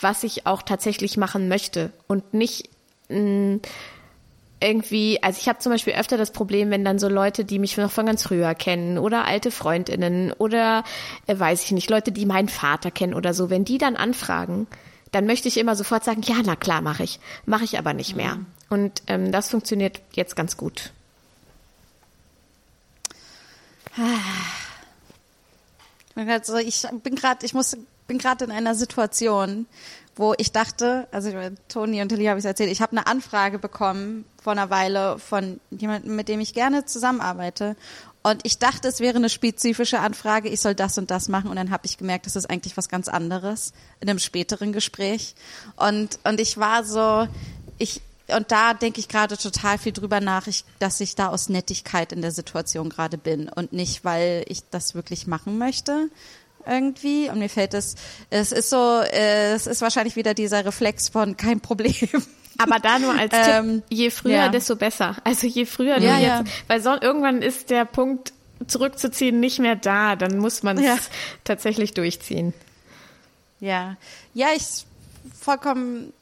was ich auch tatsächlich machen möchte und nicht mh, irgendwie, also ich habe zum Beispiel öfter das Problem, wenn dann so Leute, die mich noch von ganz früher kennen oder alte Freundinnen oder äh, weiß ich nicht, Leute, die meinen Vater kennen oder so, wenn die dann anfragen, dann möchte ich immer sofort sagen, ja, na klar, mache ich, mache ich aber nicht mehr. Und ähm, das funktioniert jetzt ganz gut. Ich bin gerade so, ich bin gerade, ich muss, bin gerade in einer Situation, wo ich dachte, also Toni und Tilly habe ich erzählt, ich habe eine Anfrage bekommen vor einer Weile von jemandem, mit dem ich gerne zusammenarbeite. Und ich dachte, es wäre eine spezifische Anfrage, ich soll das und das machen. Und dann habe ich gemerkt, das ist eigentlich was ganz anderes in einem späteren Gespräch. Und, und ich war so, ich, und da denke ich gerade total viel drüber nach, ich, dass ich da aus Nettigkeit in der Situation gerade bin und nicht, weil ich das wirklich machen möchte irgendwie. Und mir fällt es, es ist so, äh, es ist wahrscheinlich wieder dieser Reflex von kein Problem. Aber da nur als Ähm, Tipp, je früher, ja. desto besser. Also je früher du Ja, jetzt, ja. weil so, irgendwann ist der Punkt zurückzuziehen nicht mehr da, dann muss man es Ja. tatsächlich durchziehen. Ja, ja, ich vollkommen.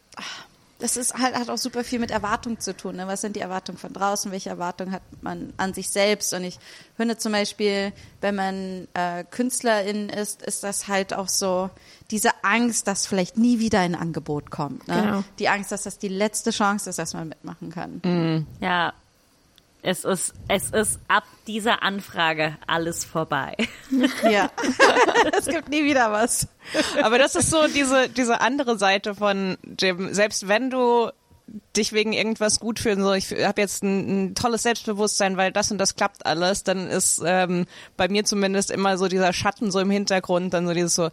Das ist halt hat auch super viel mit Erwartung zu tun. Ne? Was sind die Erwartungen von draußen? Welche Erwartungen hat man an sich selbst? Und ich finde zum Beispiel, wenn man äh, Künstlerin ist, ist das halt auch so diese Angst, dass vielleicht nie wieder ein Angebot kommt. Ne? Genau. Die Angst, dass das die letzte Chance ist, dass man mitmachen kann. Ja. Es ist, es ist ab dieser Anfrage alles vorbei. Ja, es gibt nie wieder was. Aber das ist so diese, diese andere Seite von dem, selbst wenn du dich wegen irgendwas gut fühlen, so ich habe jetzt ein, ein tolles Selbstbewusstsein, weil das und das klappt alles, dann ist ähm, bei mir zumindest immer so dieser Schatten so im Hintergrund, dann so dieses so,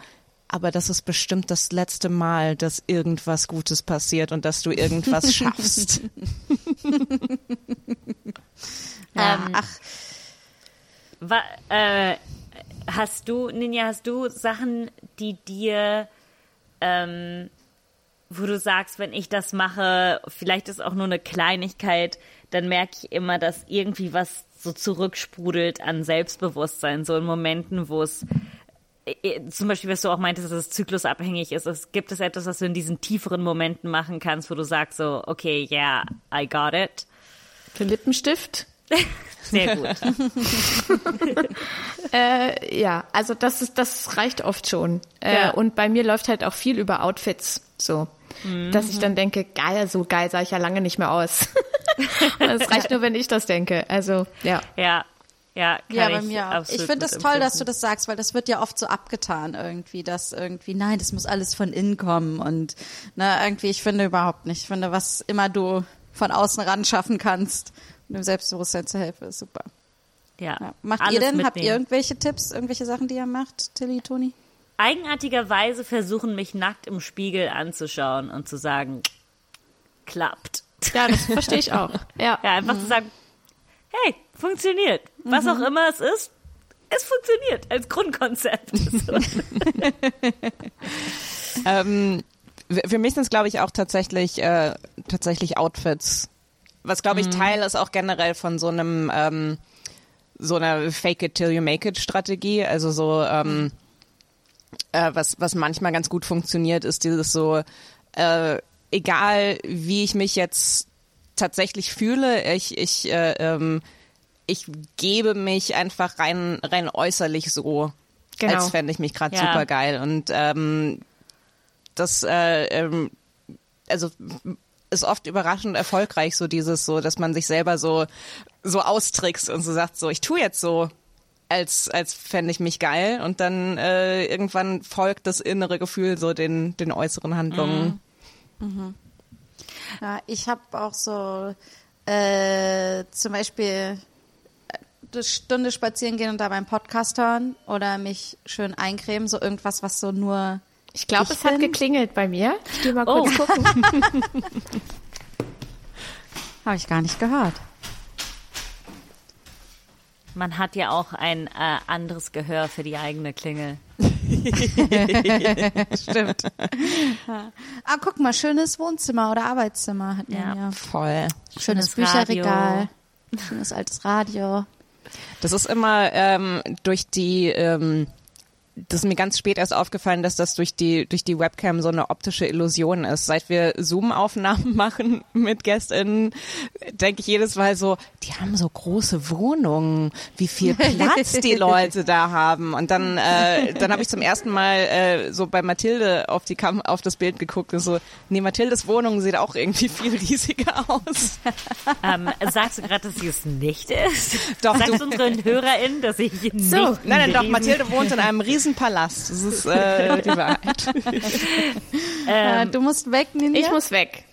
aber das ist bestimmt das letzte Mal, dass irgendwas Gutes passiert und dass du irgendwas schaffst. Ja, Ähm, ach, Wa äh, hast du, Ninja, hast du Sachen, die dir, ähm, wo du sagst, wenn ich das mache, vielleicht ist auch nur eine Kleinigkeit, dann merke ich immer, dass irgendwie was so zurücksprudelt an Selbstbewusstsein, so in Momenten, wo es äh, zum Beispiel, was du auch meintest, dass es zyklusabhängig ist. Es gibt es etwas, was du in diesen tieferen Momenten machen kannst, wo du sagst so, okay, yeah, I got it. Für Lippenstift? Sehr gut. Äh, ja, also das ist, das reicht oft schon. Äh, Ja. Und bei mir läuft halt auch viel über Outfits, so. Dass ich dann denke, geil, so geil sah ich ja lange nicht mehr aus. Es reicht nur, wenn ich das denke. Also, ja. Ja, ja, kann Ja, bei ich mir auch. Ich finde es gut toll, dass du das sagst, weil das wird ja oft so abgetan irgendwie, dass irgendwie, nein, das muss alles von innen kommen und ne, irgendwie, ich finde überhaupt nicht. Ich finde, was immer du von außen ran schaffen kannst, dem Selbstbewusstsein zu helfen, ist super. Ja. Ja. Macht Alles ihr denn, habt mitnehmen. ihr irgendwelche Tipps, irgendwelche Sachen, die ihr macht, Tilly, Toni? eigenartigerweise versuchen, mich nackt im Spiegel anzuschauen und zu sagen, klappt. Ja, das verstehe ich auch. Ja. Ja, einfach zu sagen, hey, funktioniert. Was Mhm. auch immer es ist, es funktioniert als Grundkonzept. Ähm, für mich sind es, glaube ich, auch tatsächlich, äh, tatsächlich Outfits. Was, glaube ich, Teil ist auch generell von so einem, ähm, so einer Fake it till you make it Strategie. Also so, ähm, äh, was, was manchmal ganz gut funktioniert, ist dieses so, äh, egal wie ich mich jetzt tatsächlich fühle, ich, ich, äh, ähm, ich gebe mich einfach rein, rein äußerlich so, Genau. als fände ich mich gerade Ja. super geil. Und ähm, das, äh, ähm, also ist oft überraschend erfolgreich, so dieses so, dass man sich selber so, so austrickst und so sagt, so, ich tu jetzt so, als, als fände ich mich geil und dann äh, irgendwann folgt das innere Gefühl so den, den äußeren Handlungen. Ja, ich habe auch so äh, zum Beispiel äh, eine Stunde spazieren gehen und da meinen Podcast hören oder mich schön eincremen, so irgendwas, was so nur Ich glaube, es hat bin- geklingelt bei mir. Ich geh mal Oh. kurz gucken. Habe ich gar nicht gehört. Man hat ja auch ein äh, anderes Gehör für die eigene Klingel. Stimmt. Ah, guck mal, schönes Wohnzimmer oder Arbeitszimmer hat man Ja. ja. Voll. Schönes Schönes Bücherregal, schönes altes Radio. Das ist immer ähm, durch die, ähm, das ist mir ganz spät erst aufgefallen, dass das durch die, durch die Webcam so eine optische Illusion ist. Seit wir Zoom-Aufnahmen machen mit GästInnen, denke ich jedes Mal so, die haben so große Wohnungen, wie viel Platz die Leute da haben. Und dann, äh, dann habe ich zum ersten Mal äh, so bei Mathilde auf die Kam auf das Bild geguckt und so, nee, Mathildes Wohnung sieht auch irgendwie viel riesiger aus. Ähm, sagst du gerade, dass sie es nicht ist? Doch, Sagst du- unseren HörerInnen, dass ich nicht So, nein, nein, doch, Mathilde wohnt in einem Riesenpalast. Das ist äh, die Wahrheit. Äh, du musst weg, Ninja. Ich muss weg.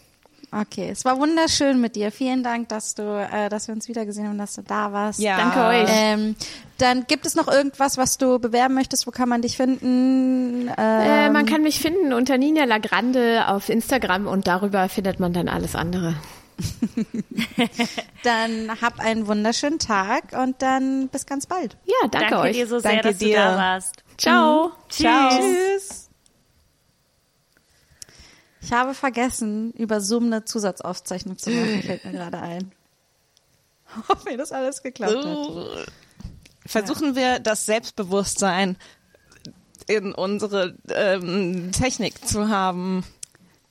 Okay, es war wunderschön mit dir. Vielen Dank, dass du, äh, dass wir uns wiedergesehen haben, dass du da warst. Ja. Danke euch. Ähm, dann gibt es noch irgendwas, was du bewerben möchtest? Wo kann man dich finden? Äh, Ähm, man kann mich finden unter Ninja Lagrande auf Instagram und darüber findet man dann alles andere. dann hab einen wunderschönen Tag und dann bis ganz bald. Ja, danke, Danke euch. dir so sehr, Danke dass dir. du da warst. Ciao. Ciao. Tschüss. Ich habe vergessen, über Zoom eine Zusatzaufzeichnung zu machen, fällt mir gerade ein. Ob mir das alles geklappt hat. Versuchen wir das Selbstbewusstsein in unsere ähm, Technik zu haben.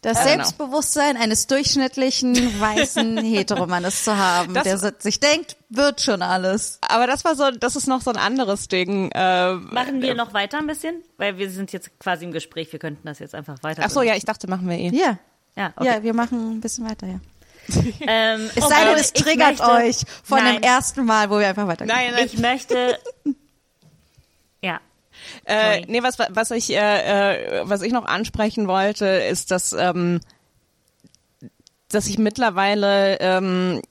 Das know. Selbstbewusstsein eines durchschnittlichen weißen Heteromannes zu haben, Das- der sich denkt, wird schon alles. Aber das war so, das ist noch so ein anderes Ding. Äh, Machen wir noch weiter ein bisschen? Weil wir sind jetzt quasi im Gespräch. Wir könnten das jetzt einfach weiter. Ach so, ja, ich dachte, machen wir eh. Ja, Ja, okay. ja, wir machen ein bisschen weiter, ja. Ähm, Es sei denn, es triggert möchte- euch von Nein, dem ersten Mal, wo wir einfach weitergehen. Nein, nein. Ich möchte. Ja. Äh, Sorry. nee, was, was ich, äh, äh, was ich noch ansprechen wollte, ist, dass, ähm, dass ich mittlerweile ähm,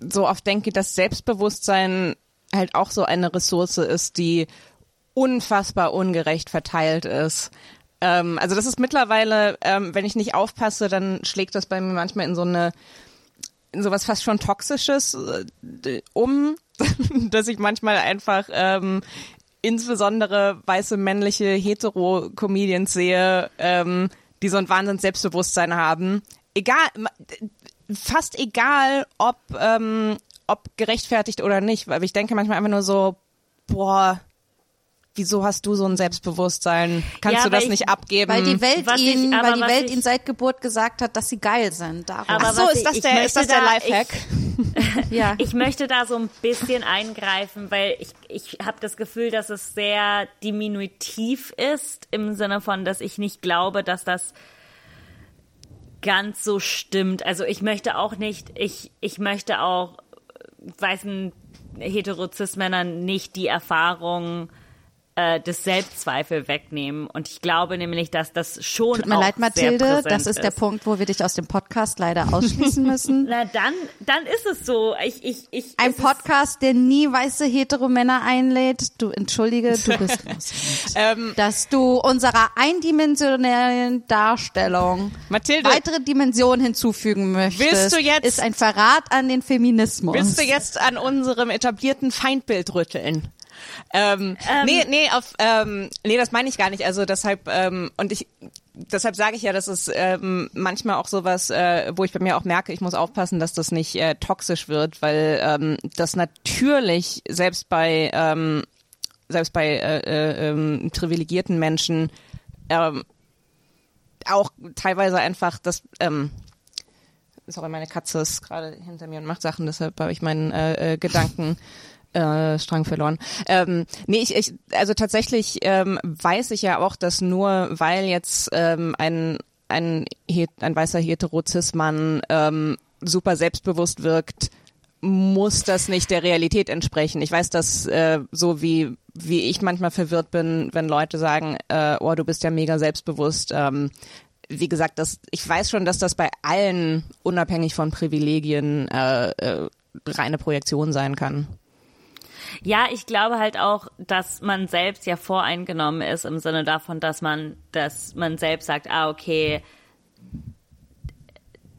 so oft denke, dass Selbstbewusstsein halt auch so eine Ressource ist, die unfassbar ungerecht verteilt ist. Ähm, also das ist mittlerweile, ähm, wenn ich nicht aufpasse, dann schlägt das bei mir manchmal in so eine in sowas fast schon Toxisches äh, um, dass ich manchmal einfach ähm, insbesondere weiße männliche Hetero-Comedians sehe, ähm, die so ein Wahnsinns Selbstbewusstsein haben. Egal, fast egal, ob, ähm, ob gerechtfertigt oder nicht, weil ich denke manchmal einfach nur so, boah, wieso hast du so ein Selbstbewusstsein? Kannst Ja, du das ich- nicht abgeben? Weil die Welt Was ich- ihnen, aber weil die Welt ich- ihnen seit Geburt gesagt hat, dass sie geil sind. Darum. Aber Ach so, ist ich- das ich der, ist das der da- Lifehack? ja. Ich möchte da so ein bisschen eingreifen, weil ich, ich habe das Gefühl, dass es sehr diminutiv ist, im Sinne von, dass ich nicht glaube, dass das ganz so stimmt. Also ich möchte auch nicht, ich, ich möchte auch weißen Heterozis-Männern nicht die Erfahrung äh, des Selbstzweifel wegnehmen. Und ich glaube nämlich, dass das schon Tut mir leid, Mathilde, das ist der Punkt, wo wir dich aus dem Podcast leider ausschließen müssen. Na dann, dann ist es so. Ich, ich, ich, Ein ist- Podcast, der nie weiße Heteromänner einlädt. Du entschuldige, du bist raus. Ähm, dass du unserer eindimensionellen Darstellung Mathilde, weitere Dimensionen hinzufügen möchtest. Willst du jetzt- ist ein Verrat an den Feminismus. Willst du jetzt an unserem etablierten Feindbild rütteln? Ähm, nee, nee, auf, ähm, nee, das meine ich gar nicht. Also deshalb, ähm, und ich, deshalb sage ich ja, dass es ähm, manchmal auch sowas, äh, wo ich bei mir auch merke, ich muss aufpassen, dass das nicht äh, toxisch wird, weil ähm, das natürlich selbst bei ähm, selbst bei äh, äh, ähm, privilegierten Menschen ähm, auch teilweise einfach das ähm, sorry, meine Katze ist gerade hinter mir und macht Sachen, deshalb habe ich meinen äh, äh, Gedanken äh, Strang verloren. Ähm, nee, ich, ich, also tatsächlich ähm, weiß ich ja auch, dass nur weil jetzt ähm, ein ein, ein weißer Hetero-Cis-Mann ähm, super selbstbewusst wirkt, muss das nicht der Realität entsprechen. Ich weiß, dass äh, so wie wie ich manchmal verwirrt bin, wenn Leute sagen, äh, oh, du bist ja mega selbstbewusst. Ähm, wie gesagt, das, ich weiß schon, dass das bei allen unabhängig von Privilegien äh, äh, reine Projektion sein kann. Ja, ich glaube halt auch, dass man selbst ja voreingenommen ist im Sinne davon, dass man, dass man selbst sagt, ah, okay,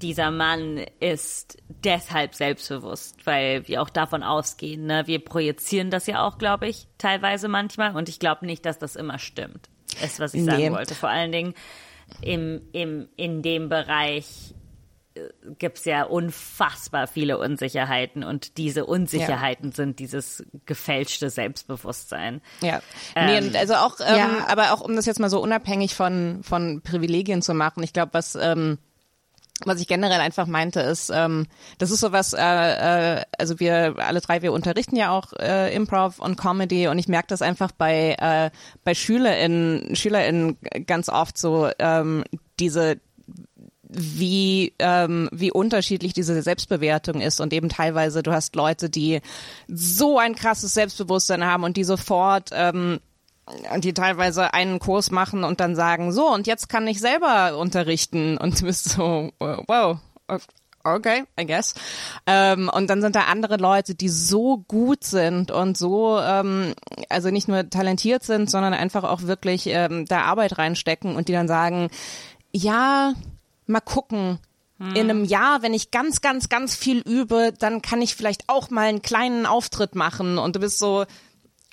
dieser Mann ist deshalb selbstbewusst, weil wir auch davon ausgehen, ne? Wir projizieren das ja auch, glaube ich, teilweise manchmal und ich glaube nicht, dass das immer stimmt. Ist, was ich sagen Nee. wollte. Vor allen Dingen im, im, in dem Bereich äh, gibt's ja unfassbar viele Unsicherheiten und diese Unsicherheiten sind dieses gefälschte Selbstbewusstsein. Ja, Ähm, nee, also auch, ähm, ja. aber auch um das jetzt mal so unabhängig von von Privilegien zu machen. Ich glaube, was ähm, was ich generell einfach meinte, ist, ähm, das ist sowas, äh, äh, also wir alle drei, wir unterrichten ja auch äh, Improv und Comedy und ich merke das einfach bei äh, bei SchülerInnen, SchülerInnen ganz oft so ähm, diese wie ähm, wie unterschiedlich diese Selbstbewertung ist und eben teilweise du hast Leute, die so ein krasses Selbstbewusstsein haben und die sofort ähm, die teilweise einen Kurs machen und dann sagen, so, und jetzt kann ich selber unterrichten. Und du bist so, wow, okay, I guess. Ähm, und dann sind da andere Leute, die so gut sind und so, ähm, also nicht nur talentiert sind, sondern einfach auch wirklich ähm, da Arbeit reinstecken und die dann sagen, ja, mal gucken. In einem Jahr, wenn ich ganz, ganz, ganz viel übe, dann kann ich vielleicht auch mal einen kleinen Auftritt machen. Und du bist so,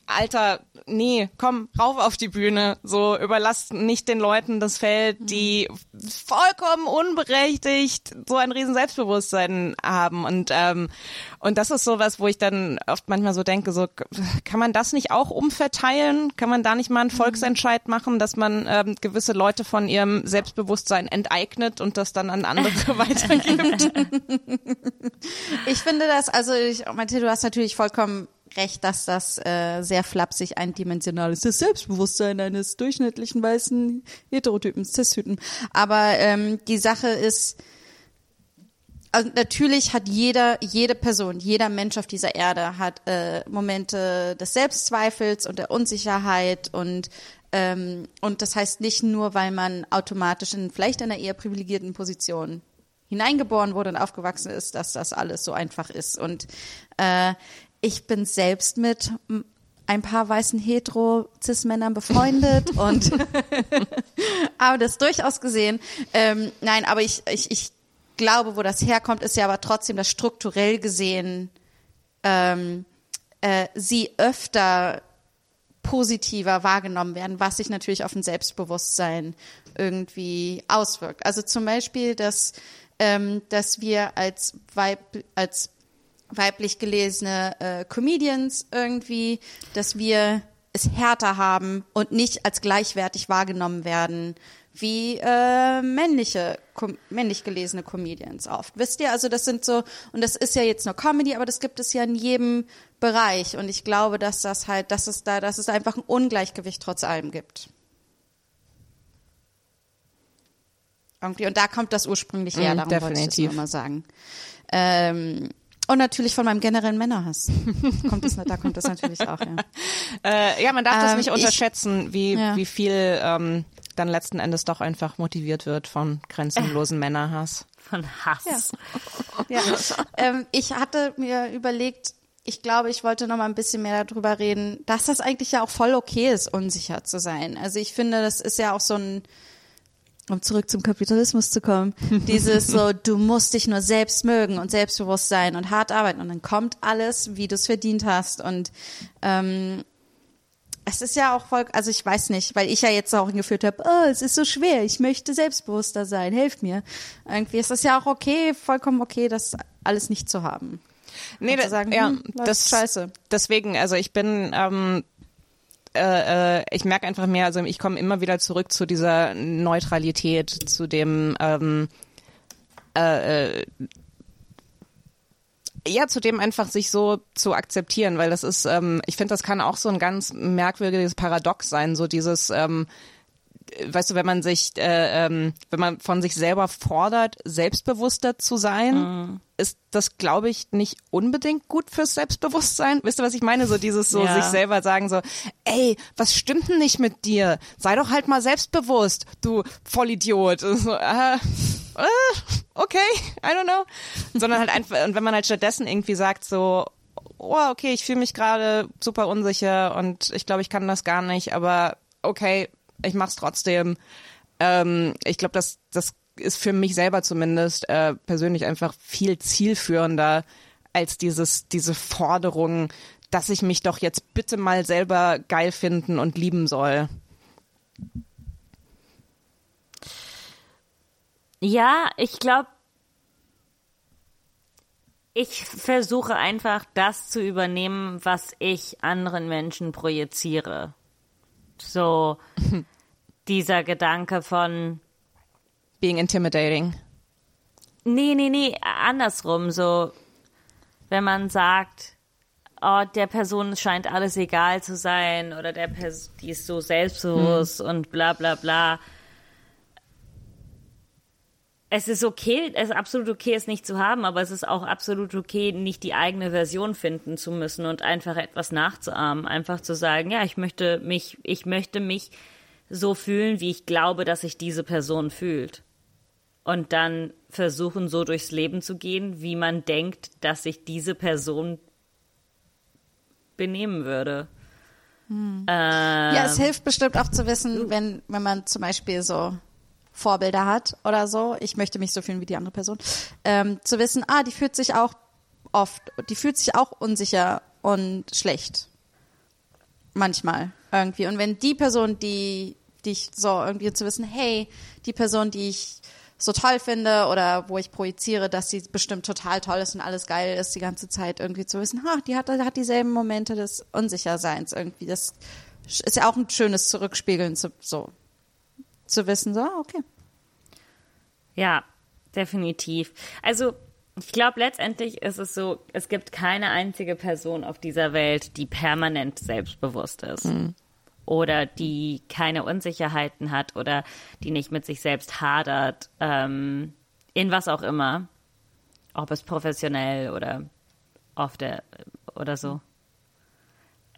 Alter, nee, komm, rauf auf die Bühne. So, überlass nicht den Leuten das Feld, die vollkommen unberechtigt so ein riesen Selbstbewusstsein haben. Und, ähm, und das ist sowas, wo ich dann oft manchmal so denke, so, kann man das nicht auch umverteilen? Kann man da nicht mal einen Volksentscheid machen, dass man ähm, gewisse Leute von ihrem Selbstbewusstsein enteignet und das dann an andere weitergibt? Ich finde das, also ich, Mathilde, du hast natürlich vollkommen recht, dass das äh, sehr flapsig eindimensional ist. Das Selbstbewusstsein eines durchschnittlichen weißen Heterotypen, Cis-Typen. Aber ähm, die Sache ist, also natürlich hat jeder, jede Person, jeder Mensch auf dieser Erde hat äh, Momente des Selbstzweifels und der Unsicherheit und ähm, und das heißt nicht nur, weil man automatisch in vielleicht einer eher privilegierten Position hineingeboren wurde und aufgewachsen ist, dass das alles so einfach ist. Und äh, ich bin selbst mit ein paar weißen hetero-cis-Männern befreundet und habe das durchaus gesehen. Ähm, nein, aber ich, ich, ich glaube, wo das herkommt, ist ja aber trotzdem, dass strukturell gesehen ähm, äh, sie öfter positiver wahrgenommen werden, was sich natürlich auf ein Selbstbewusstsein irgendwie auswirkt. Also zum Beispiel, dass, ähm, dass wir als, Weib, als weiblich gelesene äh, Comedians irgendwie, dass wir es härter haben und nicht als gleichwertig wahrgenommen werden wie äh, männliche männlich gelesene Comedians oft. Wisst ihr, also das sind so und das ist ja jetzt nur Comedy, aber das gibt es ja in jedem Bereich und ich glaube, dass das halt, dass es da, dass es einfach ein Ungleichgewicht trotz allem gibt. Irgendwie und da kommt das ursprünglich her, Mm, darum wollte ich das definitiv. nur mal sagen. Ähm, und natürlich von meinem generellen Männerhass. kommt das, da kommt das natürlich auch, ja. Äh, ja, man darf das Ähm, nicht ich- unterschätzen, wie, Ja. wie viel ähm, dann letzten Endes doch einfach motiviert wird von grenzenlosen Männerhass. Von Hass. Ja. ähm, ich hatte mir überlegt, ich glaube, ich wollte noch mal ein bisschen mehr darüber reden, dass das eigentlich ja auch voll okay ist, unsicher zu sein. Also ich finde, das ist ja auch so ein, um zurück zum Kapitalismus zu kommen, dieses so, du musst dich nur selbst mögen und selbstbewusst sein und hart arbeiten und dann kommt alles, wie du es verdient hast und ähm, es ist ja auch voll, also ich weiß nicht, weil ich ja jetzt auch geführt habe, oh, es ist so schwer, ich möchte selbstbewusster sein, helft mir. Irgendwie ist es ja auch okay, vollkommen okay, das alles nicht zu haben. Nee, da- sagen, ja, hm, das scheiße. Deswegen, also ich bin, ähm, äh, äh, ich merke einfach mehr, also ich komme immer wieder zurück zu dieser Neutralität, zu dem ähm, äh, äh, ja, zu dem einfach sich so zu akzeptieren, weil das ist, ähm, ich finde, das kann auch so ein ganz merkwürdiges Paradox sein, so dieses, ähm, weißt du, wenn man sich, äh, ähm, wenn man von sich selber fordert, selbstbewusster zu sein, ist das, glaube ich, nicht unbedingt gut fürs Selbstbewusstsein. Wisst ihr, was ich meine? So dieses so Ja. sich selber sagen so, ey, was stimmt denn nicht mit dir? Sei doch halt mal selbstbewusst, du Vollidiot. Und So, äh, äh, okay, I don't know. Sondern halt einfach, und wenn man halt stattdessen irgendwie sagt so, oh, okay, ich fühle mich gerade super unsicher und ich glaube, ich kann das gar nicht, aber okay, ich mach's trotzdem. Ähm, ich glaube, das, das ist für mich selber zumindest äh, persönlich einfach viel zielführender als dieses diese Forderung, dass ich mich doch jetzt bitte mal selber geil finden und lieben soll. Ja, ich glaube, ich versuche einfach das zu übernehmen, was ich anderen Menschen projiziere. So dieser Gedanke von being intimidating. Nee, nee, nee, andersrum, so wenn man sagt, oh, der Person scheint alles egal zu sein oder der Person, die ist so selbstbewusst hm. und bla bla bla es ist okay, es ist absolut okay, es nicht zu haben, aber es ist auch absolut okay, nicht die eigene Version finden zu müssen und einfach etwas nachzuahmen, einfach zu sagen, ja, ich möchte mich, ich möchte mich so fühlen, wie ich glaube, dass sich diese Person fühlt. Und dann versuchen, so durchs Leben zu gehen, wie man denkt, dass sich diese Person benehmen würde. Hm. Ähm, ja, es hilft bestimmt auch zu wissen, wenn, wenn man zum Beispiel so Vorbilder hat oder so, ich möchte mich so fühlen wie die andere Person, ähm, zu wissen, ah, die fühlt sich auch oft, die fühlt sich auch unsicher und schlecht. Manchmal irgendwie. Und wenn die Person, die, die ich so irgendwie zu wissen, hey, die Person, die ich so toll finde oder wo ich projiziere, dass sie bestimmt total toll ist und alles geil ist die ganze Zeit irgendwie zu wissen, ha, die hat, hat dieselben Momente des Unsicherseins irgendwie. Das ist ja auch ein schönes Zurückspiegeln zu, so zu wissen, so, okay. Ja, definitiv. Also, ich glaube, letztendlich ist es so, es gibt keine einzige Person auf dieser Welt, die permanent selbstbewusst ist. Mhm. Oder die keine Unsicherheiten hat oder die nicht mit sich selbst hadert, ähm, in was auch immer. Ob es professionell oder auf der oder so.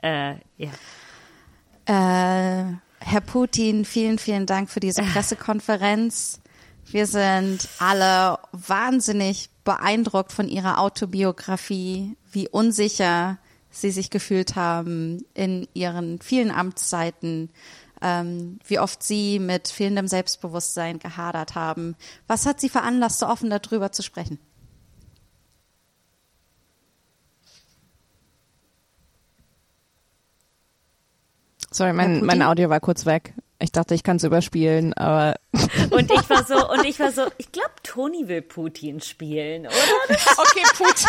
Äh, ja. Äh, Herr Putin, vielen, vielen Dank für diese Pressekonferenz. Wir sind alle wahnsinnig beeindruckt von Ihrer Autobiografie, wie unsicher Sie sich gefühlt haben in Ihren vielen Amtszeiten, ähm, wie oft Sie mit fehlendem Selbstbewusstsein gehadert haben. Was hat Sie veranlasst, so offen darüber zu sprechen? Sorry, mein, mein Audio war kurz weg. Ich dachte, ich kann es überspielen, aber. Und ich war so, und ich war so, ich glaube, Toni will Putin spielen, oder? okay, Putin.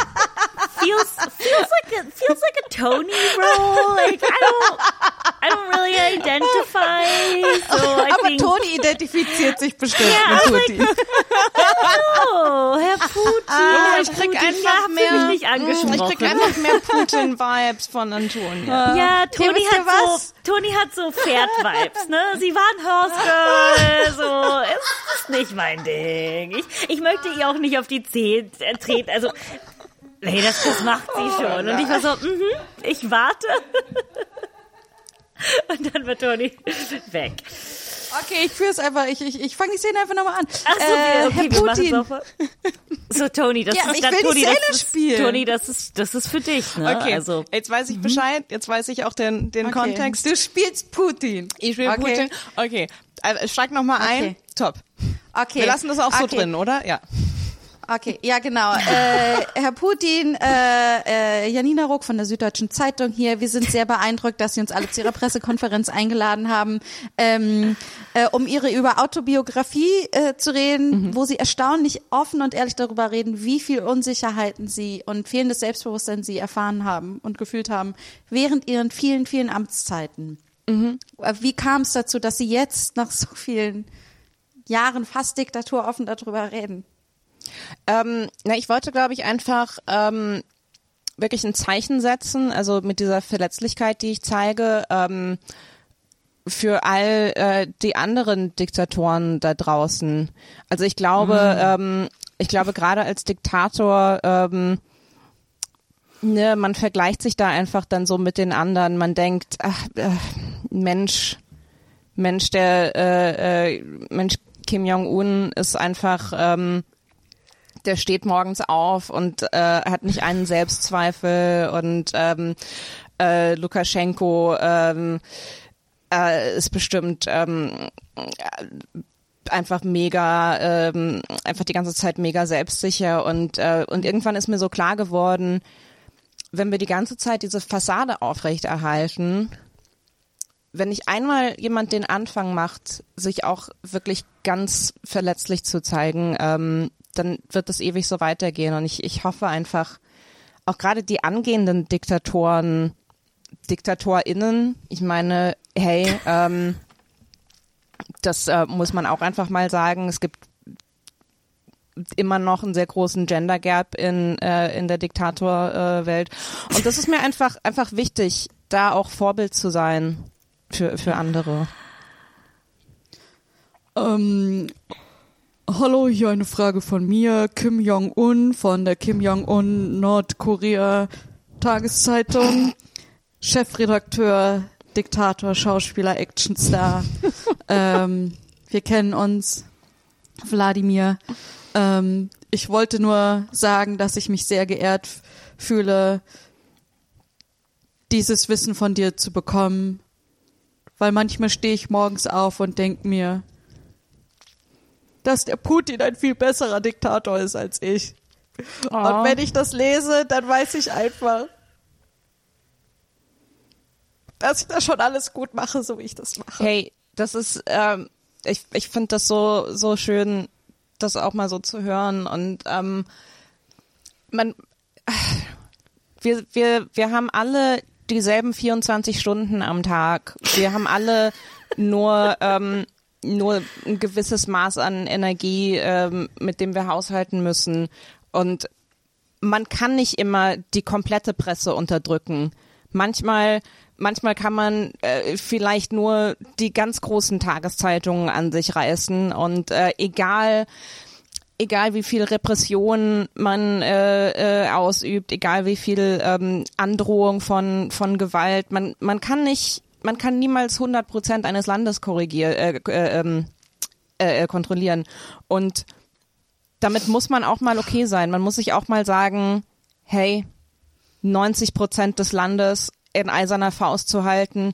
Feels, feels like a, feels like a Tony role. Like, I don't, I don't really identify. So I aber think, Toni identifiziert sich bestimmt ja, mit Putin. Like, oh, Herr Putin. Herr ich krieg einfach mehr, mich nicht angesprochen. ich krieg einfach mehr Putin-Vibes von Antonia. Ja, Toni hat was? so, Toni hat so Pferd-Vibes, ne? Sie war ein Horse Girl, so. Es ist nicht mein Ding. Ich, ich möchte ihr auch nicht auf die Zehen äh, treten, also, nee, das, das macht sie schon. Und ich war so, mhm, ich warte. Und dann wird Toni weg. Okay, ich führe es einfach, ich, ich, ich fange die Szene einfach nochmal an. Ach so, äh, okay, Herr wir machen Putin. So, Toni, das Ja, ist ich dann, will die Toni, Szene das ist, spielen. Toni, das ist, das ist für dich, ne? Okay, Also, jetzt weiß ich Bescheid, jetzt weiß ich auch den, den Okay. Kontext. Du spielst Putin. Ich spiele Okay. Putin. Okay, äh, steig nochmal ein. Okay. Top. Okay. Wir lassen das auch so drin, oder? Ja. Okay, ja genau. Äh, Herr Putin, äh, äh, Janina Ruck von der Süddeutschen Zeitung hier. Wir sind sehr beeindruckt, dass Sie uns alle zu Ihrer Pressekonferenz eingeladen haben, ähm, äh, um Ihre über Autobiografie äh, zu reden, wo Sie erstaunlich offen und ehrlich darüber reden, wie viel Unsicherheiten Sie und fehlendes Selbstbewusstsein Sie erfahren haben und gefühlt haben während Ihren vielen, vielen Amtszeiten. Äh, Wie kam es dazu, dass Sie jetzt nach so vielen Jahren fast Diktatur offen darüber reden? Ähm, na, ich wollte, glaube ich, einfach ähm, wirklich ein Zeichen setzen, also mit dieser Verletzlichkeit, die ich zeige, ähm, für all äh, die anderen Diktatoren da draußen. Also ich glaube, ähm, ich glaube gerade als Diktator, ähm, ne, man vergleicht sich da einfach dann so mit den anderen. Man denkt, ach, äh, Mensch, Mensch, der äh, äh, Mensch Kim Jong Un ist einfach ähm, der steht morgens auf und äh, hat nicht einen Selbstzweifel und ähm, äh, Lukaschenko ähm, äh, ist bestimmt ähm, einfach mega, ähm, einfach die ganze Zeit mega selbstsicher und äh, und irgendwann ist mir so klar geworden, wenn wir die ganze Zeit diese Fassade aufrechterhalten, wenn nicht einmal jemand den Anfang macht, sich auch wirklich ganz verletzlich zu zeigen, ähm, dann wird es ewig so weitergehen. Und ich, ich hoffe einfach, auch gerade die angehenden Diktatoren, DiktatorInnen, ich meine, hey, ähm, das äh, muss man auch einfach mal sagen. Es gibt immer noch einen sehr großen Gender Gap in, äh, in der Diktatorwelt. Äh, Und das ist mir einfach, einfach wichtig, da auch Vorbild zu sein für, für andere. Ähm, hallo, hier eine Frage von mir, Kim Jong-un von der Kim Jong-un Nordkorea Tageszeitung, Chefredakteur, Diktator, Schauspieler, Actionstar. ähm, wir kennen uns, Wladimir. Ähm, ich wollte nur sagen, dass ich mich sehr geehrt fühle, dieses Wissen von dir zu bekommen, weil manchmal stehe ich morgens auf und denke mir, dass der Putin ein viel besserer Diktator ist als ich. Und wenn ich das lese, dann weiß ich einfach, dass ich das schon alles gut mache, so wie ich das mache. Hey, das ist, ähm, ich, ich finde das so, so schön, das auch mal so zu hören. Und ähm, man, wir, wir, wir haben alle dieselben 24 Stunden am Tag. Wir haben alle nur, ähm, nur ein gewisses Maß an Energie, ähm, mit dem wir haushalten müssen. Und man kann nicht immer die komplette Presse unterdrücken. Manchmal, manchmal kann man äh, vielleicht nur die ganz großen Tageszeitungen an sich reißen und äh, egal, egal wie viel Repression man äh, äh, ausübt, egal wie viel ähm, Androhung von von Gewalt, man man kann nicht, man kann niemals 100 Prozent eines Landes korrigieren, äh, äh, ähm, äh, äh, kontrollieren und damit muss man auch mal okay sein. Man muss sich auch mal sagen, hey, 90 Prozent des Landes in eiserner Faust zu halten,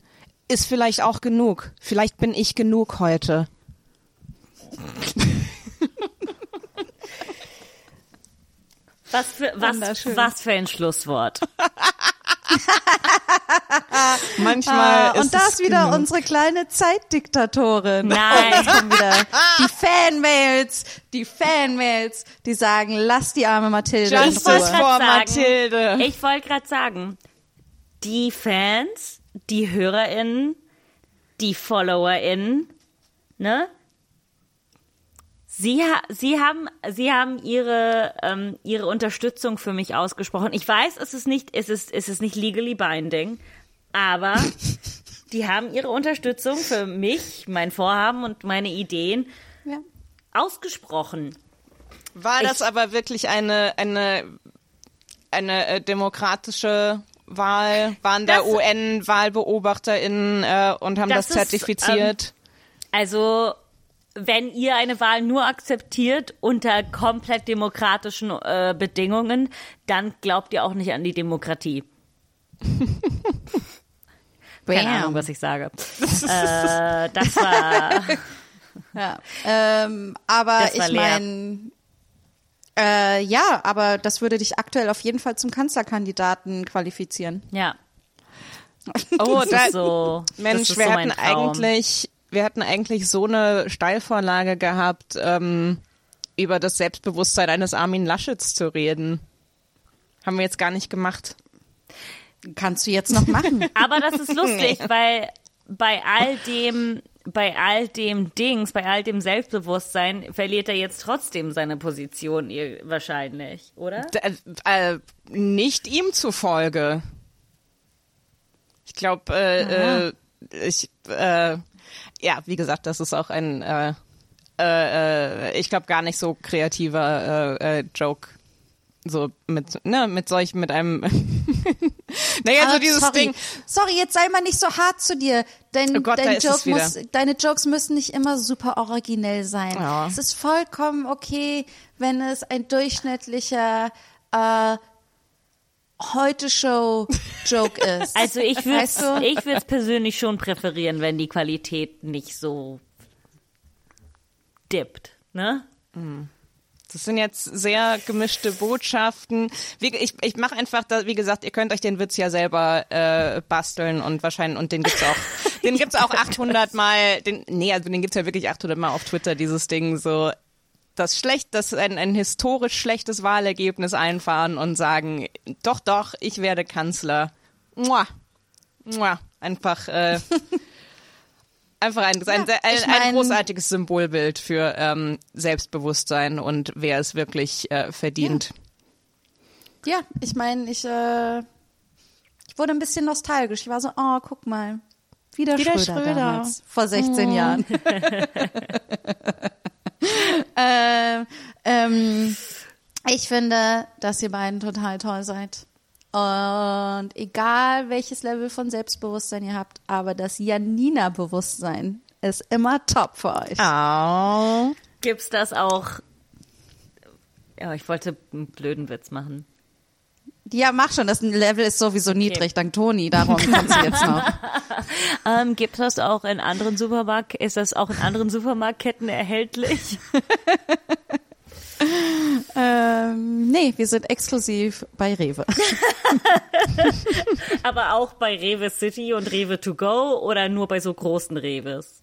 ist vielleicht auch genug. Vielleicht bin ich genug heute. Was für, was, was für ein Schlusswort. Manchmal Ah, ist und da es ist wieder genug. unsere kleine Zeitdiktatorin. Nein. Jetzt kommen wieder die Fanmails, die Fanmails, die sagen, lass die arme Mathilde in Justice Ruhe. sagen, Mathilde. Ich wollte gerade sagen, die Fans, die HörerInnen, die FollowerInnen, ne? Sie, sie haben, sie haben ihre, ähm, ihre Unterstützung für mich ausgesprochen. Ich weiß, es ist nicht, es ist, es ist nicht legally binding, aber die haben ihre Unterstützung für mich, mein Vorhaben und meine Ideen Ja. ausgesprochen. War das aber wirklich eine, eine, eine äh, demokratische Wahl? Waren da UN-WahlbeobachterInnen äh, und haben das, Das ist, zertifiziert? Also, wenn ihr eine Wahl nur akzeptiert unter komplett demokratischen äh, Bedingungen, dann glaubt ihr auch nicht an die Demokratie. Keine. Ahnung, was ich sage. äh, das war Ja. Ähm, aber war ich meine, äh, ja, aber das würde dich aktuell auf jeden Fall zum Kanzlerkandidaten qualifizieren. ja. Oh, Das da, ist so. Mensch, das ist wir so Traum. eigentlich, wir hatten eigentlich so eine Steilvorlage gehabt, ähm, über das Selbstbewusstsein eines Armin Laschets zu reden. Haben wir jetzt gar nicht gemacht. Kannst du jetzt noch machen. Aber das ist lustig, weil bei all dem, bei all dem Dings, bei all dem Selbstbewusstsein verliert er jetzt trotzdem seine Position ihr- wahrscheinlich, oder? D äh, nicht ihm zufolge. Ich glaube, äh, äh, ich, äh, ja, wie gesagt, das ist auch ein, äh, äh, äh, ich glaube, gar nicht so kreativer äh, äh, Joke. So mit, ne, mit solch, mit einem, naja, so Ah, dieses sorry. Ding. Sorry, jetzt sei mal nicht so hart zu dir. Dein, Oh Gott, dein Joke muss, deine Jokes müssen nicht immer super originell sein. Ja. Es ist vollkommen okay, wenn es ein durchschnittlicher äh, Heute-Show-Joke ist. Also ich würde Weißt du? ich würde es persönlich schon präferieren, wenn die Qualität nicht so dippt, ne? Das sind jetzt sehr gemischte Botschaften. Wie, ich ich mache einfach, da, wie gesagt, ihr könnt euch den Witz ja selber äh, basteln und wahrscheinlich und den gibt's auch, den gibt's auch 800 mal. Den, nee, also den gibt's ja wirklich 800 mal auf Twitter. Dieses Ding so das schlecht, das ein, ein historisch schlechtes Wahlergebnis einfahren und sagen, doch, doch, ich werde Kanzler. Mua. Mua. Einfach. Äh, Einfach ein, ein, Ja, ein, ein mein- großartiges Symbolbild für ähm, Selbstbewusstsein und wer es wirklich äh, verdient. Ja, ich meine, ich, äh, ich wurde ein bisschen nostalgisch. Ich war so, oh, guck mal. Wieder, Wieder Schröder, Schröder. damals, vor 16 Jahren. ähm, ähm, ich finde, dass ihr beiden total toll seid. Und egal welches Level von Selbstbewusstsein ihr habt, aber das Janina-Bewusstsein ist immer top für euch. Oh. Gibt's das auch? Ja, ich wollte einen blöden Witz machen. Ja, mach schon, das Level ist sowieso niedrig, dank Toni, darum kommt sie jetzt noch. Ähm, gibt das auch in anderen Supermarkt? Ist das auch in anderen Supermarktketten erhältlich? Ähm, nee, wir sind exklusiv bei Rewe. Aber auch bei Rewe City und Rewe to go oder nur bei so großen Reves?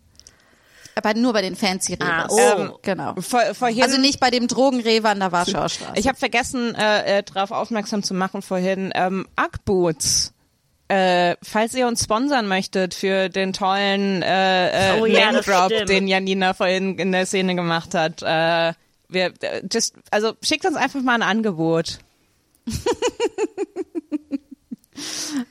Aber nur bei den fancy Revers. Ah, oh. Ähm, genau. Vor, vorhin, Also nicht bei dem Drogenrewe an der Warschauer Straße. ich habe vergessen, äh, äh, darauf aufmerksam zu machen vorhin, ähm, Uggboots. Äh, falls ihr uns sponsern möchtet für den tollen äh, äh, Oh ja, Name-Drop, stimmt. den Janina vorhin in der Szene gemacht hat, äh, wir, äh, just, also schickt uns einfach mal ein Angebot.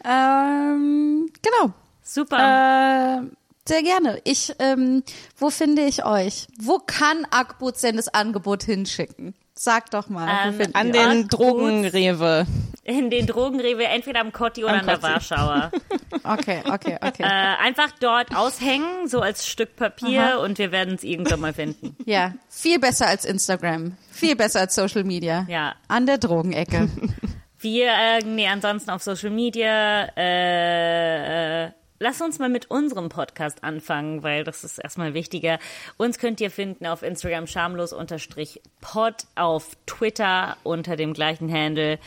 ähm, genau. Super. Äh, sehr gerne. Ich, ähm, wo finde ich euch? Wo kann Akboots denn das Angebot hinschicken? Sag doch mal. Ähm, An ihr den. Drogenrewe. in den Drogenrewe, entweder am Kotti oder Am an der Kotti. Warschauer. euch? Okay, okay, okay. äh, einfach dort aushängen, so als Stück Papier und wir werden es irgendwann mal finden. ja, viel besser als Instagram. Viel besser als Social Media. Ja. An der Drogenecke. Wir, äh, nee, ansonsten auf Social Media, äh, äh, lass uns mal mit unserem Podcast anfangen, weil das ist erstmal wichtiger. Uns könnt ihr finden auf Instagram schamlos-pod, auf Twitter unter dem gleichen Handle.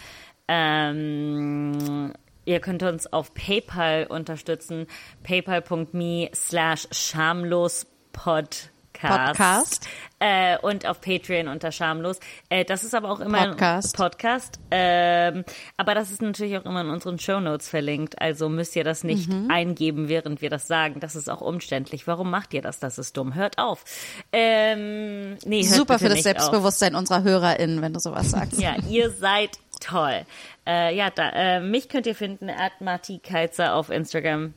Ähm, ihr könnt uns auf PayPal unterstützen, paypal.me slash schamlospodcast. Podcast. Äh, und auf Patreon unter schamlos. Äh, das ist aber auch immer Podcast. Podcast. Ähm, aber das ist natürlich auch immer in unseren Shownotes verlinkt. Also müsst ihr das nicht Mhm. eingeben, während wir das sagen. Das ist auch umständlich. Warum macht ihr das? Das ist dumm. Hört auf. Ähm, nee, hört Super für das Selbstbewusstsein unserer HörerInnen, wenn du sowas sagst. Auf. Ja, ihr seid toll. Äh, ja, da, äh, mich könnt ihr finden, at Marti Keizer auf Instagram.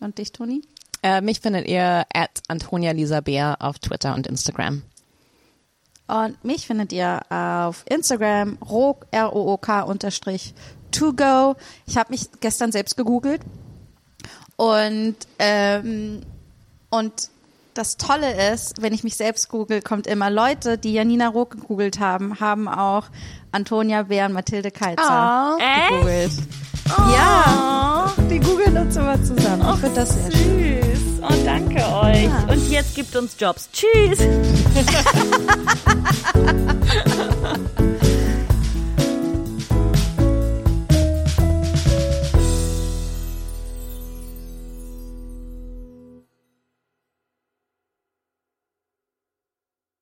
Und dich, Toni? Äh, mich findet ihr at Antonia Lisa Bär auf Twitter und Instagram. Und mich findet ihr auf Instagram rook, R-O-O-K unterstrich to go. Ich habe mich gestern selbst gegoogelt. Und, ähm, und das Tolle ist, wenn ich mich selbst google, kommt immer Leute, die Janina Rook gegoogelt haben, haben auch Antonia Bär und Mathilde Keizer Echt? Oh, ja. Ah. Die googeln uns immer zusammen. Ach, ich finde das sehr süß. Und Oh, danke euch. Ja. Und jetzt gibt uns Jobs. Tschüss.